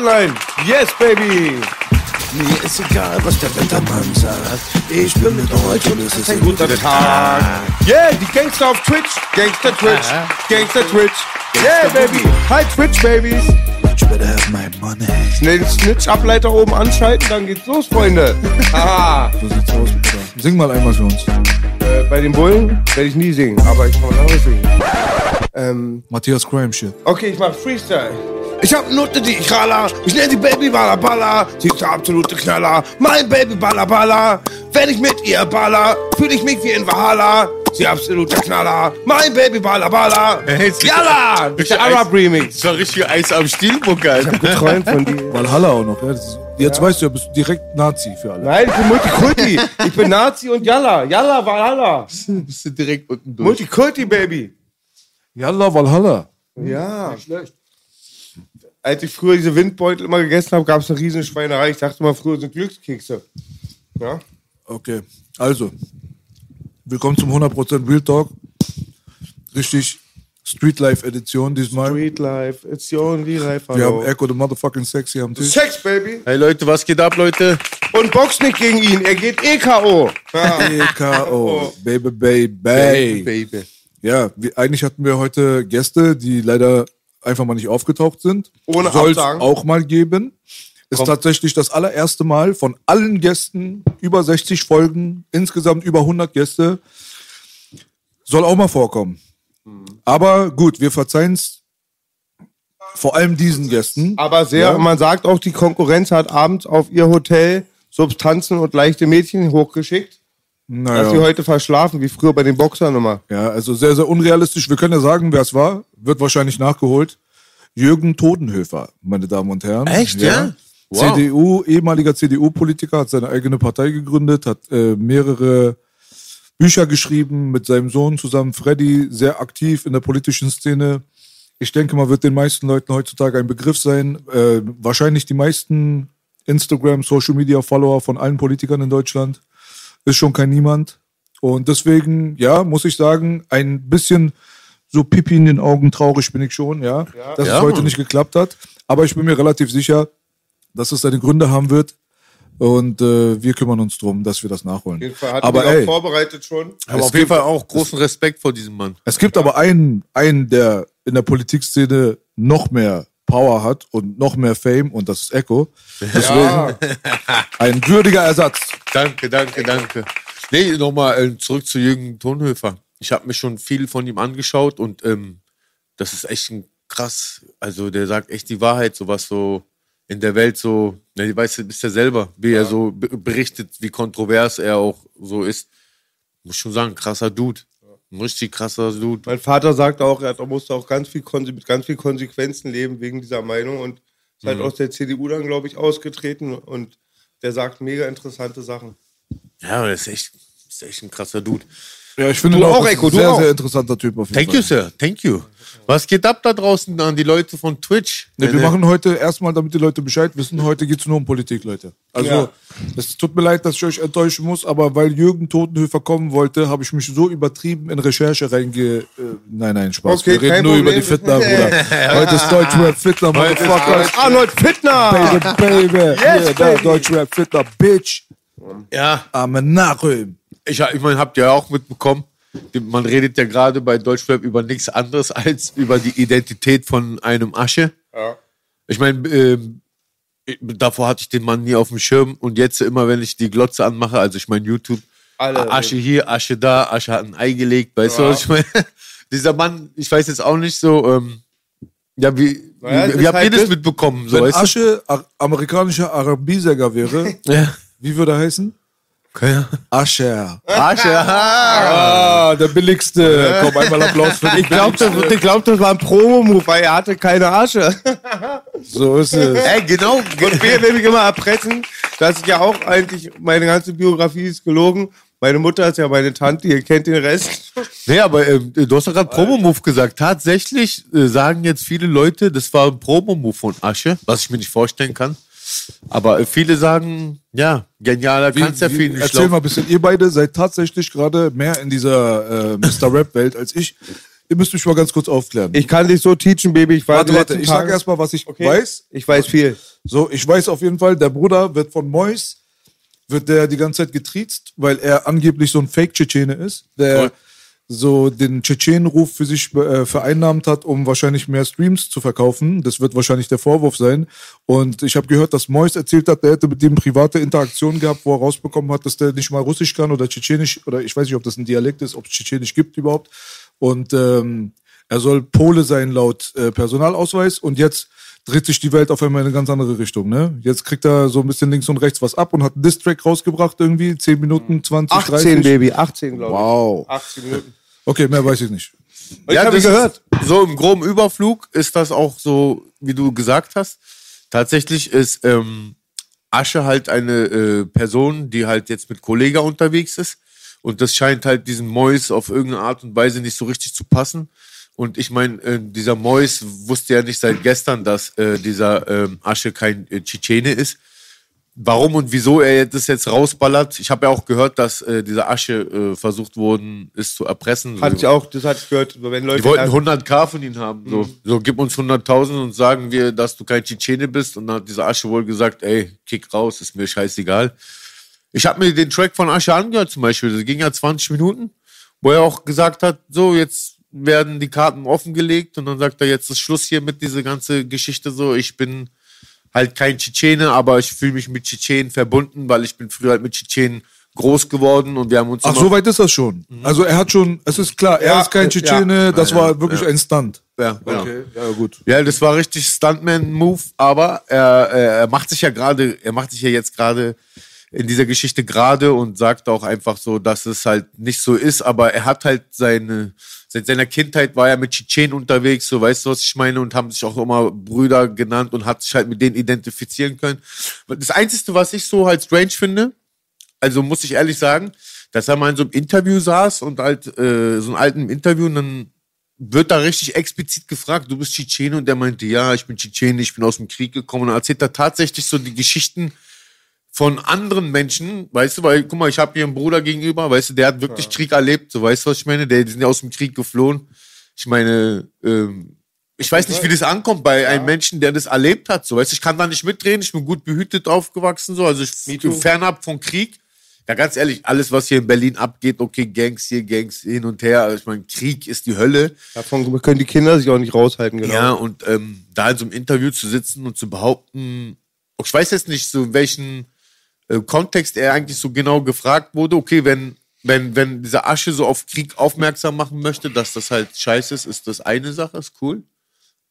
Online. Yes, baby. Mir ist egal, was der Wettermann sagt. Ich bin mit euch und es ist Ein guter Tag. Yeah, die Gangster auf Twitch. Gangster Twitch. Gangster Twitch. Yeah, baby. Hi, Twitch, Babies. Bitch better have my money. Schnell den Snitch-Ableiter oben anschalten, dann geht's los, Freunde. Haha. So sieht's aus, Bruder. Sing mal einmal für uns. äh, bei den Bullen werde ich nie singen, aber ich kann was anderes singen. Ähm, Matthias Crime Shit. okay, ich mach Freestyle. Ich hab Nutte, die ich raller. Ich nenn die Baby Balla Balla. Sie ist der absolute Knaller. Mein Baby Balla Balla. Wenn ich mit ihr baller, fühle ich mich wie in Valhalla. Sie absolute Knaller. Mein Baby Balla Balla. Hey, Yalla! Das ist der Arab Remix. Das war richtig Eis am Stielbock, Alter. Geträumt von dir. Valhalla auch noch. Ja? Jetzt weißt du ja, bist du direkt Nazi für alle. Nein, ich bin Multikulti. Ich bin Nazi und Yalla. Yalla, Valhalla. Bist du direkt unten durch. Multikulti, Baby. Yalla Valhalla. Ja. Nicht schlecht. Als ich früher diese Windbeutel immer gegessen habe, gab es eine riesen Schweinerei. Ich dachte mal, früher sind Glückskekse. Ja? Okay, also. Willkommen zum 100% Real Talk. Richtig Street Life Edition diesmal. Street Life, it's your only life. Wir haben Echo the Motherfucking Sexy am Tisch. Sex, Baby. Hey Leute, was geht ab, Leute? Und box nicht gegen ihn. Er geht eh K.O. Ja. EKO. Baby, baby. Baby. Ja, wir, eigentlich hatten wir heute Gäste, die leider einfach mal nicht aufgetaucht sind. Ohne Soll auch mal geben. Ist Kommt. tatsächlich das allererste Mal von allen Gästen, über 60 Folgen, insgesamt über 100 Gäste. Soll auch mal vorkommen. Mhm. Aber gut, wir verzeihen es vor allem diesen Gästen. Aber sehr, Ja. man sagt auch, die Konkurrenz hat abends auf ihr Hotel Substanzen und leichte Mädchen hochgeschickt. Dass sie Naja, heute verschlafen, wie früher bei den Boxern immer. ja, also sehr, sehr unrealistisch. Wir können ja sagen, wer es war. Wird wahrscheinlich nachgeholt. Jürgen Todenhöfer, meine Damen und Herren. Echt, ja? Wow. CDU, ehemaliger CDU-Politiker, hat seine eigene Partei gegründet, hat äh, mehrere Bücher geschrieben mit seinem Sohn zusammen, Freddy, sehr aktiv in der politischen Szene. Ich denke mal, wird den meisten Leuten heutzutage ein Begriff sein. Äh, wahrscheinlich die meisten Instagram, Social Media Follower von allen Politikern in Deutschland. Ist schon kein Niemand. Und deswegen, ja, muss ich sagen, ein bisschen so Pipi in den Augen traurig bin ich schon, ja, dass Ja, es heute Mann. nicht geklappt hat. Aber ich bin mir relativ sicher, dass es seine Gründe haben wird. Und äh, wir kümmern uns drum, dass wir das nachholen. Auf jeden Fall hatten Aber wir ey, auch vorbereitet schon. Aber auf jeden Fall auch großen Respekt vor diesem Mann. es gibt aber einen, einen, der in der Politikszene noch mehr Power hat und noch mehr Fame und das ist Echo. Deswegen ein würdiger Ersatz. Danke, danke, danke. Nee, nochmal äh, zurück zu Jürgen Tonhöfer. Ich habe mir schon viel von ihm angeschaut und ähm, das ist echt ein krass. Also der sagt echt die Wahrheit, so was so in der Welt so, na, die weiß, bist ja selber, wie er so be- berichtet, wie kontrovers er auch so ist. Muss schon sagen, krasser Dude. Ein richtig krasser Dude. Mein Vater sagt auch, er hat, musste auch ganz viel, mit ganz viel Konsequenzen leben wegen dieser Meinung und ist Mhm. halt aus der CDU dann, glaube ich, ausgetreten und der sagt mega interessante Sachen. Ja, der ist echt, ist echt ein krasser Dude. Ja, ich finde Du ihn auch, ein Echo, du sehr, auch. sehr interessanter Typ auf jeden Thank Fall. you, Sir. Thank you. Was geht ab da draußen an die Leute von Twitch? Nee, wir Meine- machen heute erstmal, damit die Leute Bescheid wissen, heute geht's nur um Politik, Leute. Also, Ja. es tut mir leid, dass ich euch enttäuschen muss, aber weil Jürgen Totenhöfer kommen wollte, habe ich mich so übertrieben in Recherche reinge... Äh, nein, nein, Spaß. Okay, wir reden nur über Problem. die Fitner, Bruder. Heute ist Deutschrap Fitner, Motherfuckers. Arnold Fittner! Baby, baby. Yes, yeah, baby. Deutschrap Fitner, Bitch. Ja, Amen Nachröm. Ich, ich meine, habt ihr ja auch mitbekommen, man redet ja gerade bei Deutschrap über nichts anderes als über die Identität von einem Asche. Ja. Ich meine, ich- davor hatte ich den Mann nie auf dem Schirm und jetzt immer, wenn ich die Glotze anmache, also ich meine YouTube, Alle Asche hier, Asche da, Asche hat ein Ei gelegt, weißt du, was ich meine? Dieser Mann, ich weiß jetzt auch nicht so, ähm, ja, wie, Naja, wie, das wie habt ihr halt das das- mitbekommen? So, Wenn weißt Asche amerikanischer Arabisäger wäre? Ja. wie würde er heißen? Okay. Ascher. Asche, aha. Ah, der billigste. Komm, einmal Applaus für dich. Ich glaube, das, ich glaub, das war ein Promo-Move, weil er hatte keine Asche. So ist es. Ey, genau. Und wir will mich immer erpressen, dass ich ja auch eigentlich, meine ganze Biografie ist gelogen. Meine Mutter ist ja meine Tante, ihr kennt den Rest. Nee, aber ähm, du hast doch gerade Promo-Move gesagt. Tatsächlich äh, sagen jetzt viele Leute, das war ein Promo-Move von Asche, was ich mir nicht vorstellen kann. Aber viele sagen, ja, genialer Wie, kannst ja viel nicht erzähl mal ein bisschen. Ihr beide seid tatsächlich gerade mehr in dieser äh, Mr. Rap-Welt als ich. Ihr müsst mich mal ganz kurz aufklären. Ich kann dich so teachen, Baby. Ich war warte, warte, ich sag Tage- erst mal, was ich Okay. weiß. Ich weiß viel. So, ich weiß auf jeden Fall, der Bruder wird von Mois, wird der die ganze Zeit getriezt, weil er angeblich so ein Fake-Tschetschene ist, der Cool. So den Tschetschenenruf für sich äh, vereinnahmt hat, um wahrscheinlich mehr Streams zu verkaufen. Das wird wahrscheinlich der Vorwurf sein. Und ich habe gehört, dass Mois erzählt hat, der hätte mit dem private Interaktionen gehabt, wo er rausbekommen hat, dass der nicht mal Russisch kann oder Tschetschenisch, oder ich weiß nicht, ob das ein Dialekt ist, ob es Tschetschenisch gibt überhaupt. Und ähm, er soll Pole sein laut äh, Personalausweis und jetzt dreht sich die Welt auf einmal in eine ganz andere Richtung. Ne? Jetzt kriegt er so ein bisschen links und rechts was ab und hat einen Distrack rausgebracht irgendwie, 10 Minuten, 20, 18, 30. Baby. 18, glaube ich. Wow. 18 Minuten. Okay, mehr weiß ich nicht. Ich habe das gehört. So im groben Überflug ist das auch so, wie du gesagt hast. Tatsächlich ist ähm, Asche halt eine äh, Person, die halt jetzt mit Kollega unterwegs ist. Und das scheint halt diesen Mois auf irgendeine Art und Weise nicht so richtig zu passen. Und ich meine, äh, dieser Mois wusste ja nicht seit gestern, dass äh, dieser ähm, Asche kein äh, Tschetschene ist. Warum und wieso er das jetzt rausballert? Ich habe ja auch gehört, dass äh, dieser Asche äh, versucht worden ist zu erpressen. Hat ich auch, das hatte ich gehört. Wenn Leute Die wollten 100k von ihm haben. So, Mhm. so gib uns 100.000 und sagen wir, dass du kein Tschetschene bist. Und dann hat dieser Asche wohl gesagt, ey, kick raus, ist mir scheißegal. Ich habe mir den Track von Asche angehört zum Beispiel. Das ging ja 20 Minuten, wo er auch gesagt hat, so, jetzt werden die Karten offengelegt. Und dann sagt er, jetzt ist Schluss hier mit dieser ganze Geschichte so. Ich bin halt kein Tschetschene, aber ich fühle mich mit Tschetschenen verbunden, weil ich bin früher halt mit Tschetschenen groß geworden und wir haben uns Ach, so weit ist das schon. Also er hat schon, es ist klar, er Ja, ist kein ja. Tschetschene, das Ja, war wirklich ja. ein Stunt. ja, genau. ja gut. Ja, das war richtig Stuntman-Move, aber er, er, er macht sich ja gerade, er macht sich ja jetzt gerade in dieser Geschichte gerade und sagt auch einfach so, dass es halt nicht so ist, aber er hat halt seine, seit seiner Kindheit war er mit Tschetschenen unterwegs, so weißt du, was ich meine, und haben sich auch immer Brüder genannt und hat sich halt mit denen identifizieren können. Das Einzige, was ich so halt strange finde, also muss ich ehrlich sagen, dass er mal in so einem Interview saß und halt äh, so einem alten Interview und dann wird da richtig explizit gefragt, du bist Tschetschene und der meinte, ja, ich bin Tschetschene, ich bin aus dem Krieg gekommen und erzählt er tatsächlich so die Geschichten von anderen Menschen, weißt du, weil, guck mal, ich habe hier einen Bruder gegenüber, weißt du, der hat wirklich Krieg erlebt, so weißt du, was ich meine, der, die sind ja aus dem Krieg geflohen. Ich meine, ähm, ich weiß nicht, wie das ankommt bei einem Menschen, der das erlebt hat, so weißt du, ich kann da nicht mitreden, ich bin gut behütet aufgewachsen, so, also ich bin fernab von Krieg. Ja, ganz ehrlich, alles, was hier in Berlin abgeht, okay, Gangs hier, Gangs hin und her, also ich meine, Krieg ist die Hölle. Davon können die Kinder sich auch nicht raushalten, genau. Ja, und ähm, da in so einem Interview zu sitzen und zu behaupten, ich weiß jetzt nicht, so in welchen äh, Kontext er eigentlich so genau gefragt wurde, okay, wenn, wenn, wenn dieser Asche so auf Krieg aufmerksam machen möchte, dass das halt scheiße ist, ist das eine Sache, ist cool.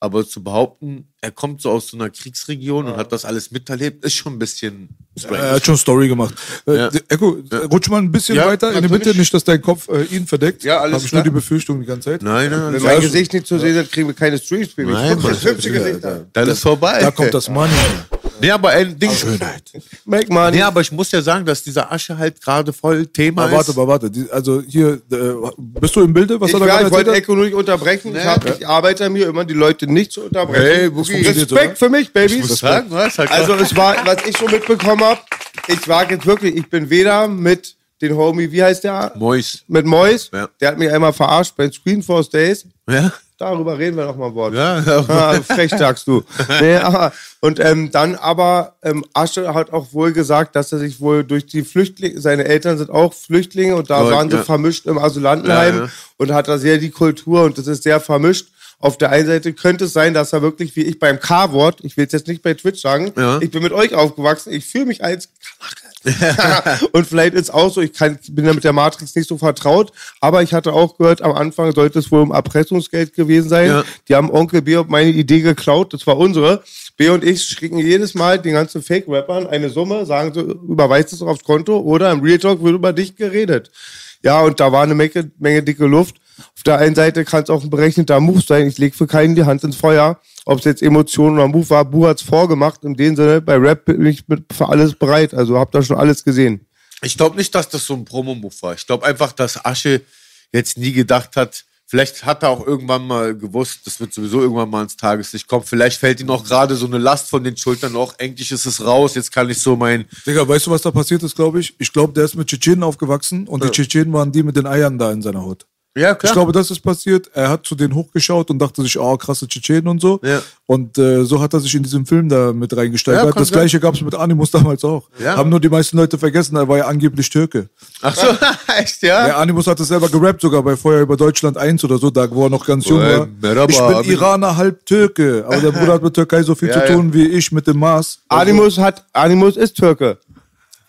Aber zu behaupten, er kommt so aus so einer Kriegsregion und hat das alles miterlebt, ist schon ein bisschen strange. Er hat schon Story gemacht. Äh, Ja. Echo, rutsch mal ein bisschen Ja, weiter in die. Mitte, nicht, dass dein Kopf äh, ihn verdeckt. Ja, alles Hab ich klar. nur die Befürchtung die ganze Zeit. nein, nein, Wenn nein. mein Gesicht nicht zu sehen ist, kriegen wir keine Streams. Nein, Mann. das Gesicht an. Dann ist vorbei. Da kommt das Money. Nee, aber ein Ding. Make money. Nee, aber ich muss ja sagen, dass dieser Asche halt gerade voll Thema Aber warte, ist. aber warte. Die, also hier, äh, bist du im Bilde? Was Ich, hat er ja, gerade ich wollte? Echo nur nicht unterbrechen. Ich, hab, ich arbeite an mir immer, die Leute nicht zu unterbrechen. Hey, Boogie. Respekt oder? für mich, Baby. Ich muss sagen, was? Halt Also es war, was ich schon mitbekommen habe, ich war jetzt wirklich, ich bin weder mit den Homie, wie heißt der? Mois. Mit Mois. Ja. Der hat mich einmal verarscht bei Screenforce Days. Ja? Darüber reden wir noch mal Wort. Ja, ja. Ah, frech sagst du. nee, aber, und ähm, dann aber, ähm, Asche hat auch wohl gesagt, dass er sich wohl durch die Flüchtlinge, seine Eltern sind auch Flüchtlinge und da Oh, waren sie ja. vermischt im Asylantenheim Ja, ja. und hat da sehr die Kultur und das ist sehr vermischt. Auf der einen Seite könnte es sein, dass er wirklich wie ich beim K-Wort, ich will es jetzt nicht bei Twitch sagen, ich bin mit euch aufgewachsen, ich fühle mich als Kanake. und vielleicht ist auch so, ich kann, bin ja mit der Matrix nicht so vertraut, aber ich hatte auch gehört, am Anfang sollte es wohl um Erpressungsgeld gewesen sein. Ja. Die haben Onkel B meine Idee geklaut, das war unsere. B und ich schicken jedes Mal den ganzen Fake-Rappern eine Summe, sagen so, überweist es aufs Konto oder im Real Talk wird über dich geredet. Ja, und da war eine Menge, Menge dicke Luft. Auf der einen Seite kann es auch ein berechneter Move sein. Ich lege für keinen die Hand ins Feuer. Ob es jetzt Emotionen oder Move war, Bu hat's vorgemacht. In dem Sinne, bei Rap bin ich für alles bereit. Also hab da schon alles gesehen. Ich glaube nicht, dass das so ein Promo-Move war. Ich glaube einfach, dass Asche jetzt nie gedacht hat, vielleicht hat er auch irgendwann mal gewusst, das wird sowieso irgendwann mal ins Tageslicht kommen. Vielleicht fällt ihm auch gerade so eine Last von den Schultern auch. Endlich ist es raus, jetzt kann ich so mein... Digga, weißt du, was da passiert ist, glaube ich? Ich glaube, der ist mit Tschetschenen aufgewachsen und die Tschetschenen waren die mit den Eiern da in seiner Hut. Ja, Ich glaube, das ist passiert. Er hat zu denen hochgeschaut und dachte sich, oh, krasse Tschetschenen und so. Ja. Und äh, so hat er sich in diesem Film da mit Ja, reingesteigert. kann das gleiche gab es mit Animus damals auch. Ja. Haben nur die meisten Leute vergessen, er war ja angeblich Türke. Ach so, echt, ja? Der Animus hat es selber gerappt, sogar bei Feuer über Deutschland 1 oder so, da wo er noch ganz jung war. Merhaba, Ich Amin. bin Iraner, halb Türke. Aber der Bruder hat mit Türkei so viel Ja, zu tun wie ich mit dem Mars. Animus hat, Animus ist Türke.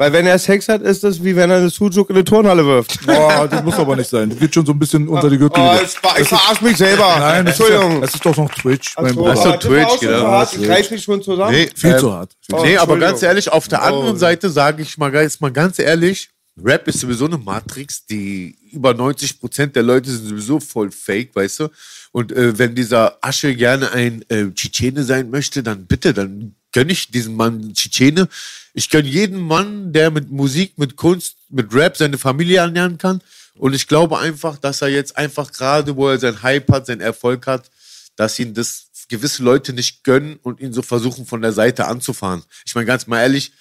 Weil wenn er Sex hat, ist das wie wenn er eine Sujuk in eine Turnhalle wirft. Boah, das muss aber nicht sein. Das geht schon so ein bisschen unter die Gürtel. Oh, ich verarsch mich selber. Nein, das ist, ja, Entschuldigung. das ist doch noch Twitch, mein So, das war Twitch, auch schon genau. so reiß mich schon zusammen. Nee, Viel ähm, zu hart. Oh, nee, aber Entschuldigung. ganz ehrlich, auf der anderen Oh. Seite sage ich mal, jetzt mal ganz ehrlich, Rap ist sowieso eine Matrix, die über 90 Prozent der Leute sind sowieso voll fake, weißt du? Und äh, wenn dieser Asche gerne ein äh, Tschetschene sein möchte, dann bitte, dann gönne ich diesem Mann Tschetschene. Ich gönne jeden Mann, der mit Musik, mit Kunst, mit Rap seine Familie ernähren kann. Und ich glaube einfach, dass er jetzt einfach gerade, wo er seinen Hype hat, seinen Erfolg hat, dass ihn das gewisse Leute nicht gönnen und ihn so versuchen von der Seite anzufahren. Ich meine ganz mal ehrlich,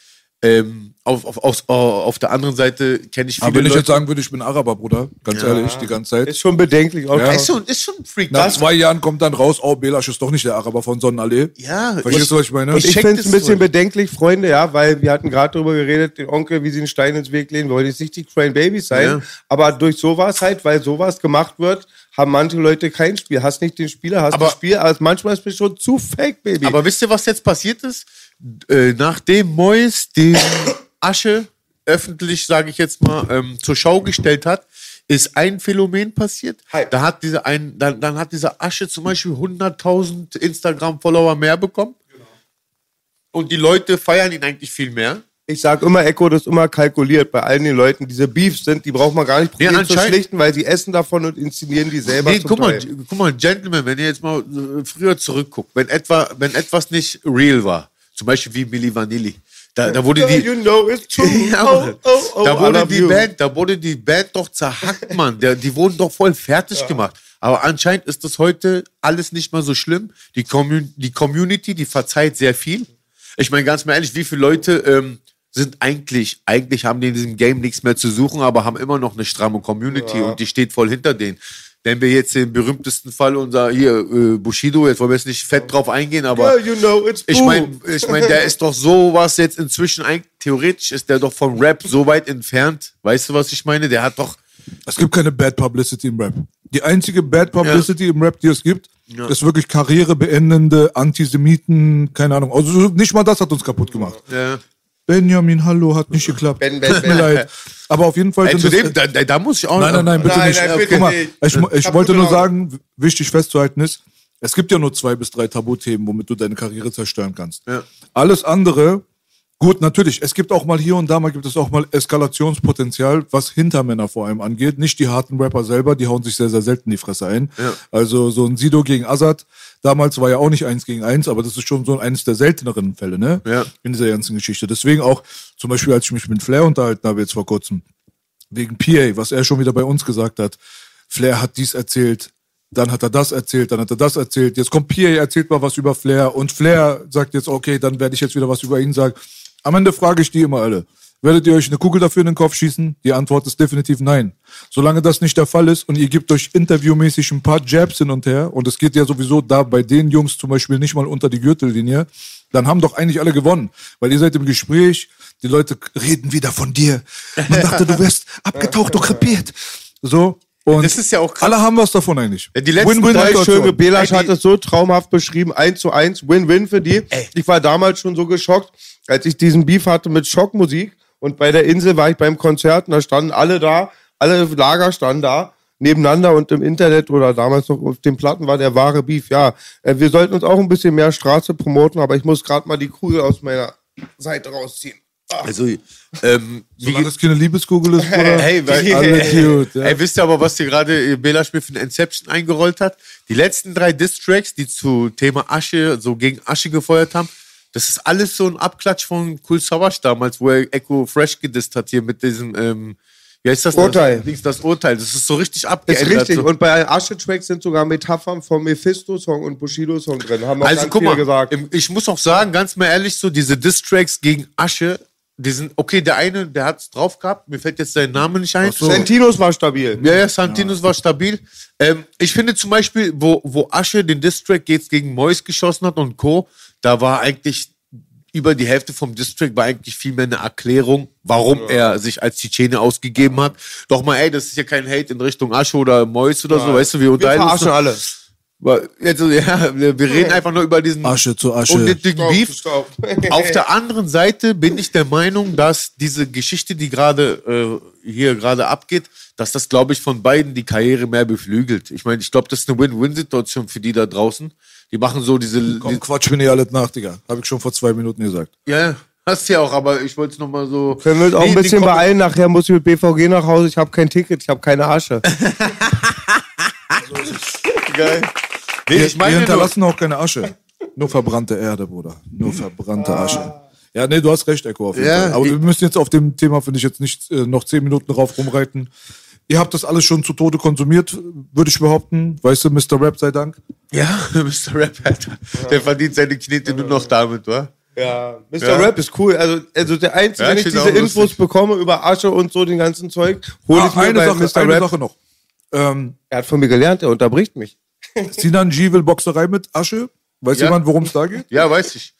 ähm, auf, auf, auf, auf der anderen Seite kenne ich viele Aber wenn ich Leute. jetzt sagen würde, ich bin Araber, Bruder, ganz ehrlich, die ganze Zeit. Ist schon bedenklich. Auch Ja. ist schon, ist schon ein Freak. Nach zwei Jahren kommt dann raus, oh, Belasch ist doch nicht der Araber von Sonnenallee. ja, Verstehst du, was ich meine? Ich ich finde es ein bisschen bedenklich, Freunde, ja, weil wir hatten gerade darüber geredet, den Onkel, wie sie einen Stein ins Weg lehnen, wollte jetzt nicht die Crying Babies sein, Ja. aber durch sowas halt, weil sowas gemacht wird, haben manche Leute kein Spiel. Hast nicht den Spieler, hast Aber- das Spiel, aber manchmal ist es schon zu fake, Baby. Aber wisst ihr, was jetzt passiert ist? Äh, nachdem Mois den Asche öffentlich, sage ich jetzt mal, ähm, zur Schau gestellt hat, ist ein Phänomen passiert. Hype. Da hat diese ein, dann, dann hat dieser Asche zum Beispiel 100.000 Instagram-Follower mehr bekommen. Und die Leute feiern ihn eigentlich viel mehr. ich sag immer, Echo, das ist immer kalkuliert bei allen den Leuten, diese Beefs sind, die braucht man gar nicht probieren zu anscheinend- schlichten, weil sie essen davon und inszenieren die selber Nee, guck mal, guck mal, Gentleman, wenn ihr jetzt mal äh, früher zurückguckt, wenn etwa, wenn etwas nicht real war, zum Beispiel wie Milli Vanilli, da, da wurde die, you know. Ja, oh, oh, oh, da wurde die. Band, da wurde die Band doch zerhackt, Mann. Der, die wurden doch voll fertig gemacht. Aber anscheinend ist das heute alles nicht mehr so schlimm. Die, Commun die Community, die verzeiht sehr viel. Ich meine, ganz mal ehrlich, wie viele Leute ähm, sind eigentlich, eigentlich haben die in diesem Game nichts mehr zu suchen, aber haben immer noch eine stramme Community und die steht voll hinter denen. Wenn wir jetzt den berühmtesten Fall unser hier äh, Bushido, jetzt wollen wir jetzt nicht fett drauf eingehen, aber Yeah, you know it's ich meine, ich mein, der ist doch sowas jetzt inzwischen, eigentlich, theoretisch ist der doch vom Rap so weit entfernt. Weißt du, was ich meine? Der hat doch, Es gibt keine Bad Publicity im Rap. Die einzige Bad Publicity im Rap, die es gibt, ist wirklich karrierebeendende Antisemiten, keine Ahnung. Also nicht mal das hat uns kaputt gemacht. ja. Benjamin, hallo, hat nicht geklappt. Ben, Ben, Tut mir Ben. leid. Aber auf jeden Fall Ey, zu dem, da, da, muss ich auch. Nein, nein, nein, bitte Nein, nicht. nein, bitte Guck mal, nicht. ich, ich Hab wollte nur sagen, wichtig festzuhalten ist, es gibt ja nur zwei bis drei Tabuthemen, womit du deine Karriere zerstören kannst. Ja. Alles andere, gut, natürlich, es gibt auch mal hier und da mal gibt es auch mal Eskalationspotenzial, was Hintermänner vor allem angeht. Nicht die harten Rapper selber, die hauen sich sehr, sehr selten die Fresse ein. Ja. Also so ein Sido gegen Azad, damals war ja auch nicht eins gegen eins, aber das ist schon so eines der selteneren Fälle, ne? Ja. In dieser ganzen Geschichte. Deswegen auch, zum Beispiel, als ich mich mit Flair unterhalten habe jetzt vor kurzem, wegen PA, was er schon wieder bei uns gesagt hat. Flair hat dies erzählt, dann hat er das erzählt, dann hat er das erzählt. Jetzt kommt PA, erzählt mal was über Flair und Flair sagt jetzt, okay, dann werde ich jetzt wieder was über ihn sagen. Am Ende frage ich die immer alle. Werdet ihr euch eine Kugel dafür in den Kopf schießen? Die Antwort ist definitiv nein. Solange das nicht der Fall ist und ihr gebt euch interviewmäßig ein paar Jabs hin und her und es geht ja sowieso da bei den Jungs zum Beispiel nicht mal unter die Gürtellinie, dann haben doch eigentlich alle gewonnen. Weil ihr seid im Gespräch, die Leute reden wieder von dir. Man dachte, du wärst abgetaucht, du krepiert. So. Und Das ist ja auch krass. alle haben was davon eigentlich. Ja, die letzten Win-win drei Schöne. Belasch Ey, hat es so traumhaft beschrieben, 1 zu 1, Win-Win für die. Ich war damals schon so geschockt, als ich diesen Beef hatte mit Schockmusik und bei der Insel war ich beim Konzert und da standen alle da, alle Lager standen da nebeneinander und im Internet oder damals noch auf den Platten war der wahre Beef. Ja, äh, wir sollten uns auch ein bisschen mehr Straße promoten, aber ich muss gerade mal die Kugel aus meiner Seite rausziehen. Also, ähm, wie, Solange das keine Liebeskugel ist, Bruder. Hey, weil, Alles gut, ja. Ey, wisst ihr aber, was hier gerade Bela Spiel für ein Inception eingerollt hat? Die letzten drei Diss-Tracks, die zu Thema Asche, so gegen Asche gefeuert haben, das ist alles so ein Abklatsch von Cool Savage damals, wo er Echo Fresh gedisst hat hier mit diesem, ähm, wie heißt das? Urteil. Das, das Urteil. Das ist so richtig Ist abgeändert. richtig. So. Und bei Asche-Tracks sind sogar Metaphern vom Mephisto-Song und Bushido-Song drin. Haben auch Also ganz guck mal, gesagt. ich muss auch sagen, ganz mal ehrlich, so diese Diss-Tracks gegen Asche, die sind, okay, der eine, der hat's drauf gehabt, mir fällt jetzt sein Name nicht ein. Santinos war stabil. Ja, ja, Santinos war stabil. Ähm, ich finde zum Beispiel, wo, wo Asche den Distrack jetzt gegen Mois geschossen hat und Co., da war eigentlich über die Hälfte vom Distrack war eigentlich viel mehr eine Erklärung, warum er sich als Tschetschene ausgegeben hat. Doch mal, ey, das ist ja kein Hate in Richtung Asche oder Mois oder so, weißt du, wir Wir unterhalten uns. verarschen alle. Jetzt, ja, wir reden einfach nur über diesen Asche zu Asche. unnötigen Stopp, Beef. stopp. Auf der anderen Seite bin ich der Meinung, dass diese Geschichte, die gerade äh, hier gerade abgeht, dass das, glaube ich, von beiden die Karriere mehr beflügelt. Ich meine, ich glaube, das ist eine Win-Win-Situation für die da draußen. Die machen so diese. Komm, Die, Quatsch mir nicht alles nach, Digga. Habe ich schon vor zwei Minuten gesagt. ja, hast ja auch, aber ich wollte es nochmal so. Können wir uns auch ein bisschen beeilen. Nachher muss ich mit BVG nach Hause. Ich habe kein Ticket, ich habe keine Asche. Geil. Nee, Wir, ich wir meine, nur, hinterlassen auch keine Asche. Nur verbrannte Erde, Bruder. Nur verbrannte Asche. Ja, nee, du hast recht, Echo, auf jeden Ja, Fall. Aber wir müssen jetzt auf dem Thema, finde ich, jetzt nicht äh, noch zehn Minuten drauf rumreiten. Ihr habt das alles schon zu Tode konsumiert, würde ich behaupten. Weißt du, Mr. Rap sei Dank. ja, Mr. Rap, Alter. Der verdient seine Knete nur noch damit, wa? Ja, Mr. Ja. Rap ist cool. Also, also der Einzige, Ja, wenn ich diese Infos lustig. bekomme über Asche und so, den ganzen Zeug, hole ich Ah, mir eine bei Sache, Mr. eine Rap. Sache noch. Ähm, Er hat von mir gelernt, er unterbricht mich. Sinan G will Boxerei mit Asche. Weiß Ja. jemand, worum es da geht? Ja, weiß ich.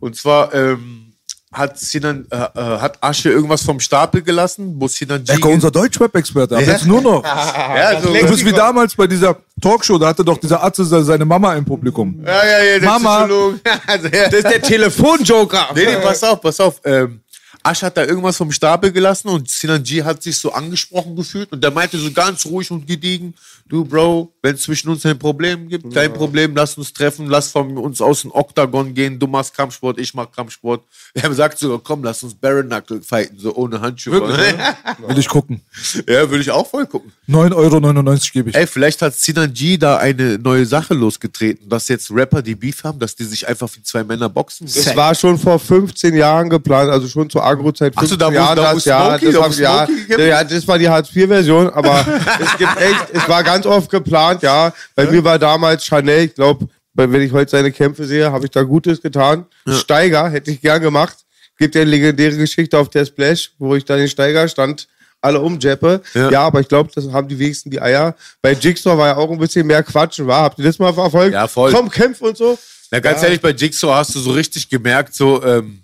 Und zwar ähm, hat Sinan, äh, äh, hat Asche irgendwas vom Stapel gelassen, wo Sinan G. Echo, unser Deutschrap-Experte. Aber Ja. jetzt nur noch. ja, so, Du bist wie damals bei dieser Talkshow, da hatte doch dieser Atze seine Mama im Publikum. ja, ja, ja, der Mama. Also. Das ist der Telefonjoker. Nee, nee, pass auf, pass auf. Ähm, Asch hat da irgendwas vom Stapel gelassen und Sinan G hat sich so angesprochen gefühlt und der meinte so ganz ruhig und gediegen, du Bro, wenn es zwischen uns ein Problem gibt, kein Problem, lass uns treffen, lass von uns aus dem Oktagon gehen, du machst Kampfsport, ich mach Kampfsport. Er sagt sogar, komm, lass uns Baron Knuckle fighten, so ohne Handschuhe. Will ich gucken. ja, würde ich auch voll gucken. 9,99 Euro gebe ich. Ey, vielleicht hat Sinan G da eine neue Sache losgetreten, dass jetzt Rapper, die Beef haben, dass die sich einfach wie zwei Männer boxen. Das war schon vor 15 Jahren geplant, also schon zur Agro-Zeit. Ach so, 15 da Jahren da das, ja, Smokey- das, da hab, ja, ja, das war die Hartz-IV-Version, aber es gibt echt, es war ganz oft geplant, ja. Bei mir war damals Chanel, ich glaube, wenn ich heute seine Kämpfe sehe, habe ich da Gutes getan. Steiger hätte ich gern gemacht. Gibt ja eine legendäre Geschichte auf der Splash, wo ich dann den Steiger stand, alle umjeppe. Ja. Ja. aber ich glaube, das haben die wenigsten die Eier. Bei Jigsaw war ja auch ein bisschen mehr Quatschen, war? Habt ihr das mal verfolgt? Ja, voll. Komm, kämpf und so. Na, ganz ehrlich, bei Jigsaw hast du so richtig gemerkt, so, ähm,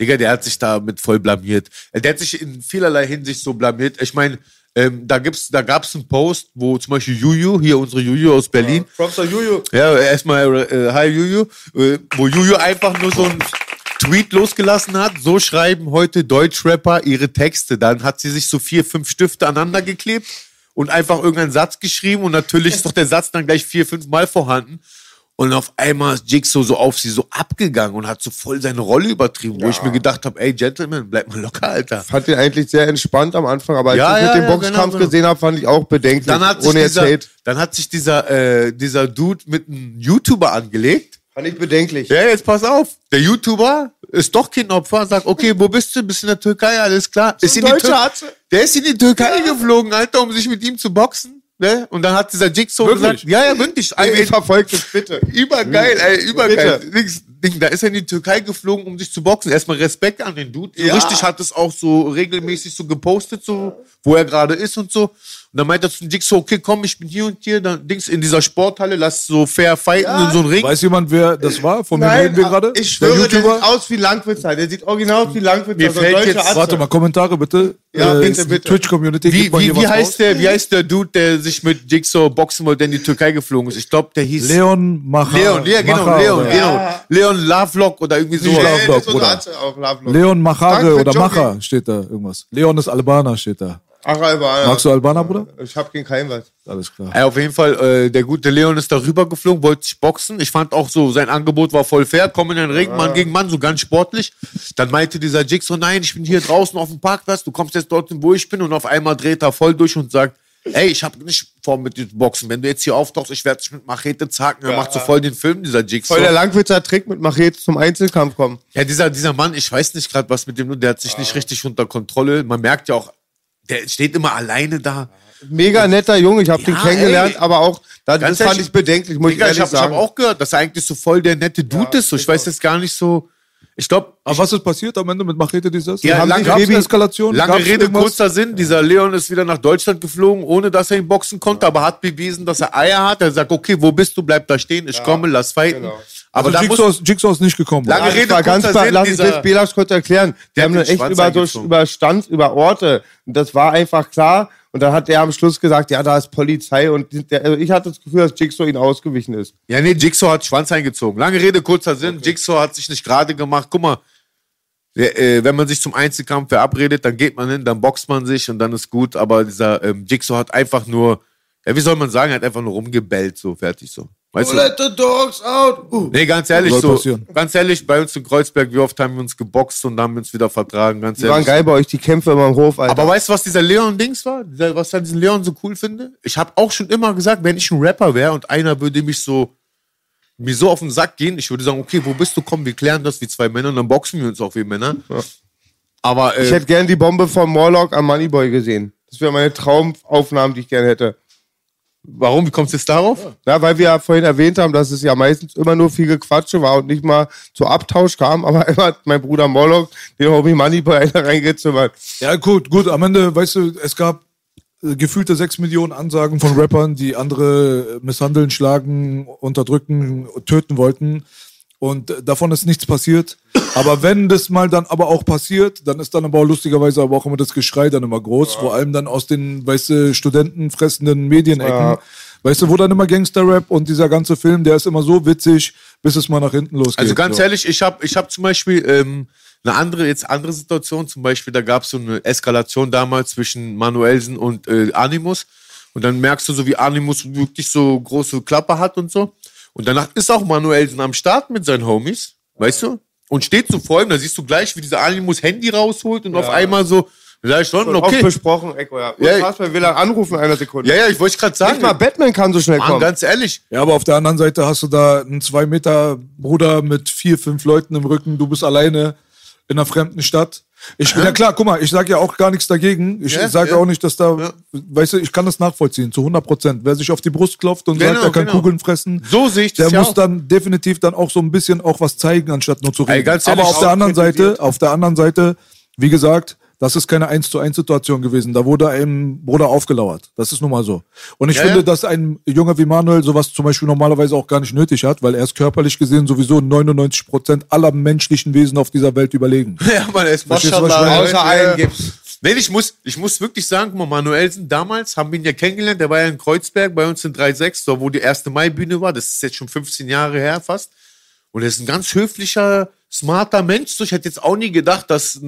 Digga, der hat sich damit voll blamiert. Der hat sich in vielerlei Hinsicht so blamiert. Ich meine, ähm, da gibt's, da gab's einen Post, wo zum Beispiel Juju, hier unsere Juju aus Berlin, Professor Juju. ja, erstmal, äh, hi Juju, äh, wo Juju einfach nur so ein Tweet losgelassen hat, so schreiben heute Deutschrapper ihre Texte. Dann hat sie sich so vier, fünf Stifte aneinander geklebt und einfach irgendeinen Satz geschrieben und natürlich ist doch der Satz dann gleich vier, fünf Mal vorhanden. Und auf einmal ist Jigsaw so auf sie so abgegangen und hat so voll seine Rolle übertrieben, wo ich mir gedacht habe, ey Gentleman, bleib mal locker, Alter. Fand den eigentlich sehr entspannt am Anfang, aber als Ja, ich ja, mit dem ja, Boxkampf genau, gesehen habe, fand ich auch bedenklich. Dann hat sich, dieser, dann hat sich dieser, äh, dieser Dude mit einem YouTuber angelegt. Fand ich bedenklich. Ja, jetzt pass auf. Der YouTuber ist doch kein Opfer, sagt, okay, wo bist du? Bist in der Türkei, alles klar. ist in die Tür der ist in die Türkei geflogen, Alter, um sich mit ihm zu boxen. Ne? Und dann hat dieser Jigsaw gesagt, ja, ja, wirklich. Ey, Ey, verfolgt es bitte. Übergeil, ey, übergeil. Nix, da ist er in die Türkei geflogen, um sich zu boxen. Erstmal Respekt an den Dude. So Ja. richtig hat es auch so regelmäßig so gepostet, so wo er gerade ist und so. Und dann meint er zu Jigsaw, okay, komm, ich bin hier und hier, dann Dings in dieser Sporthalle, lass so fair fighten in so einem Ring. Weiß jemand, wer das war? Von wem reden wir gerade? ich Der schwöre, der YouTuber? sieht aus wie Langwitzer. Der sieht original aus wie Langwitzer. Mir so fällt jetzt- Atze. Warte mal, Kommentare bitte. Ja, Äh, bitte, bitte. Twitch-Community. Wie, wie, wie heißt der, wie heißt der Dude, der sich mit Jigsaw boxen wollte, der in die Türkei geflogen ist? Ich glaube, der hieß Leon Macher. Leon, ja, genau, Macher Leon, oder- genau. Leon Lovelock oder irgendwie so. Lovelock, der so. Leon Machare oder Jogging. Macher steht da irgendwas. Leon ist Albaner steht da. Ach, Albaner. Magst du Albaner, Bruder? Ich hab gegen keinen was. Alles klar. Ja, auf jeden Fall, äh, der gute Leon ist darüber geflogen, wollte sich boxen. Ich fand auch so, sein Angebot war voll fair. Komm in den Ring, Mann gegen Mann, so ganz sportlich. Dann meinte dieser Jigsaw, nein, ich bin hier draußen auf dem Parkplatz, du kommst jetzt dorthin, wo ich bin. Und auf einmal dreht er voll durch und sagt, ey, ich habe nicht vor mit dir zu boxen. Wenn du jetzt hier auftauchst, ich werde dich mit Machete zacken. Er macht so voll den Film, dieser Jigsaw. Voll der Langwitzer Trick mit Machete zum Einzelkampf kommen. Ja, dieser, dieser Mann, ich weiß nicht gerade, was mit dem, der hat sich nicht richtig unter Kontrolle. Man merkt ja auch, der steht immer alleine da. Mega netter Junge, ich habe den Ja, kennengelernt, ey. aber auch, das, das fand ich bedenklich, muss Digga, ich ich ehrlich habe hab sagen. auch gehört, dass er eigentlich so voll der nette Dude ist. So, ich weiß jetzt gar nicht so. Ich glaube, Aber was ist passiert am Ende mit Machete dieses? Ja, haben lange- Baby- Eskalation? lange Gab's Rede, irgendwas? kurzer Sinn. Dieser Leon ist wieder nach Deutschland geflogen, ohne dass er ihn boxen konnte, aber hat bewiesen, dass er Eier hat. Er sagt, okay, wo bist du? Bleib da stehen, ich komme, lass fighten. genau. Aber Also Jigsaw, muss, ist- Jigsaw ist nicht gekommen. Lange Ja, Rede, war ganz kurzer klar, Sinn, lass ich dieser- jetzt Belasch kurz erklären. Die Der haben echt Schwanz über, eingezogen. über Stand, über Orte. Und das war einfach klar. Und dann hat er am Schluss gesagt, ja, da ist Polizei. Und der, also ich hatte das Gefühl, dass Jigsaw ihn ausgewichen ist. ja, nee, Jigsaw hat Schwanz eingezogen. Lange Rede, kurzer Sinn. Jigsaw hat sich nicht gerade gemacht. Guck mal, der, äh, wenn man sich zum Einzelkampf verabredet, dann geht man hin, dann boxt man sich und dann ist gut. Aber dieser ähm, Jigsaw hat einfach nur, ja, wie soll man sagen, er hat einfach nur rumgebellt, so fertig so. Weißt du? Let the dogs out. Uh. Nee, ganz ehrlich, so, passieren. ganz ehrlich, bei uns in Kreuzberg, wie oft haben wir uns geboxt und haben uns wieder vertragen, ganz Die waren ehrlich. geil bei euch, die Kämpfe immer im Hof, Alter. Aber weißt du, was dieser Leon-Dings war? Was ich an diesem Leon so cool finde? Ich habe auch schon immer gesagt, wenn ich ein Rapper wäre und einer würde mich so, mir so auf den Sack gehen, ich würde sagen, okay, wo bist du? Komm, wir klären das wie zwei Männer und dann boxen wir uns auch wie Männer. Aber äh, ich hätte gern die Bombe von Morlock am Moneyboy gesehen. Das wäre meine Traumaufnahmen, die ich gerne hätte. Warum? Wie kommst du jetzt darauf? Ja, weil wir ja vorhin erwähnt haben, dass es ja meistens immer nur viel Gequatsche war und nicht mal zu Abtausch kam, aber immer hat mein Bruder Morlock den Homie Moneyboy einer reingezimmert. Ja, gut, gut. Am Ende, weißt du, es gab äh, gefühlte sechs Millionen Ansagen von Rappern, die andere äh, misshandeln, schlagen, unterdrücken, töten wollten. Und äh, davon ist nichts passiert. Aber wenn das mal dann aber auch passiert, dann ist dann aber auch lustigerweise aber auch immer das Geschrei dann immer groß. Vor allem dann aus den, weißt du, studentenfressenden Medienecken. Ja. Weißt du, wo dann immer Gangster-Rap und dieser ganze Film, der ist immer so witzig, bis es mal nach hinten losgeht. Also ganz so. ehrlich, ich habe ich hab zum Beispiel ähm, eine andere, jetzt andere Situation, zum Beispiel, da gab es so eine Eskalation damals zwischen Manuelsen und äh, Animus. Und dann merkst du so, wie Animus wirklich so große Klappe hat und so. Und danach ist auch Manuelsen am Start mit seinen Homies, weißt du? Und steht so vor ihm, da siehst du gleich, wie dieser Animus Handy rausholt und auf einmal so, ich schon, Oft okay. besprochen, Echo, ja. Und Ja, Kasper will er anrufen in einer Sekunde. Ja, ja, ich wollte gerade sagen. Nicht mal Batman kann so schnell Mann, kommen. ganz ehrlich. Ja, aber auf der anderen Seite hast du da einen zwei Meter Bruder mit vier, fünf Leuten im Rücken. Du bist alleine in einer fremden Stadt. Ich, ja klar, guck mal, ich sage ja auch gar nichts dagegen. Ich Ja, sage ja. auch nicht, dass da, weißt du, ich kann das nachvollziehen, zu 100 Prozent. Wer sich auf die Brust klopft und Genau, sagt, er kann genau. Kugeln fressen, So sehe ich das der ja muss auch. dann definitiv dann auch so ein bisschen auch was zeigen, anstatt nur zu Ey, reden. ganz Aber auf der anderen Seite, auf der anderen Seite, wie gesagt, das ist keine 1 zu 1 Situation gewesen. Da wurde einem Bruder aufgelauert. Das ist nun mal so. Und ich Ja, finde, ja. dass ein Junge wie Manuel sowas zum Beispiel normalerweise auch gar nicht nötig hat, weil er ist körperlich gesehen sowieso 99 Prozent aller menschlichen Wesen auf dieser Welt überlegen. Ja, man, er ich Maschallah. meine? Außer einen Gips. Nee, ich muss, ich muss wirklich sagen, guck mal, Manuelsen damals haben wir ihn ja kennengelernt, der war ja in Kreuzberg bei uns in 3.6, so, wo die erste Mai-Bühne war, das ist jetzt schon 15 Jahre her fast. Und er ist ein ganz höflicher, smarter Mensch. So, ich hätte jetzt auch nie gedacht, dass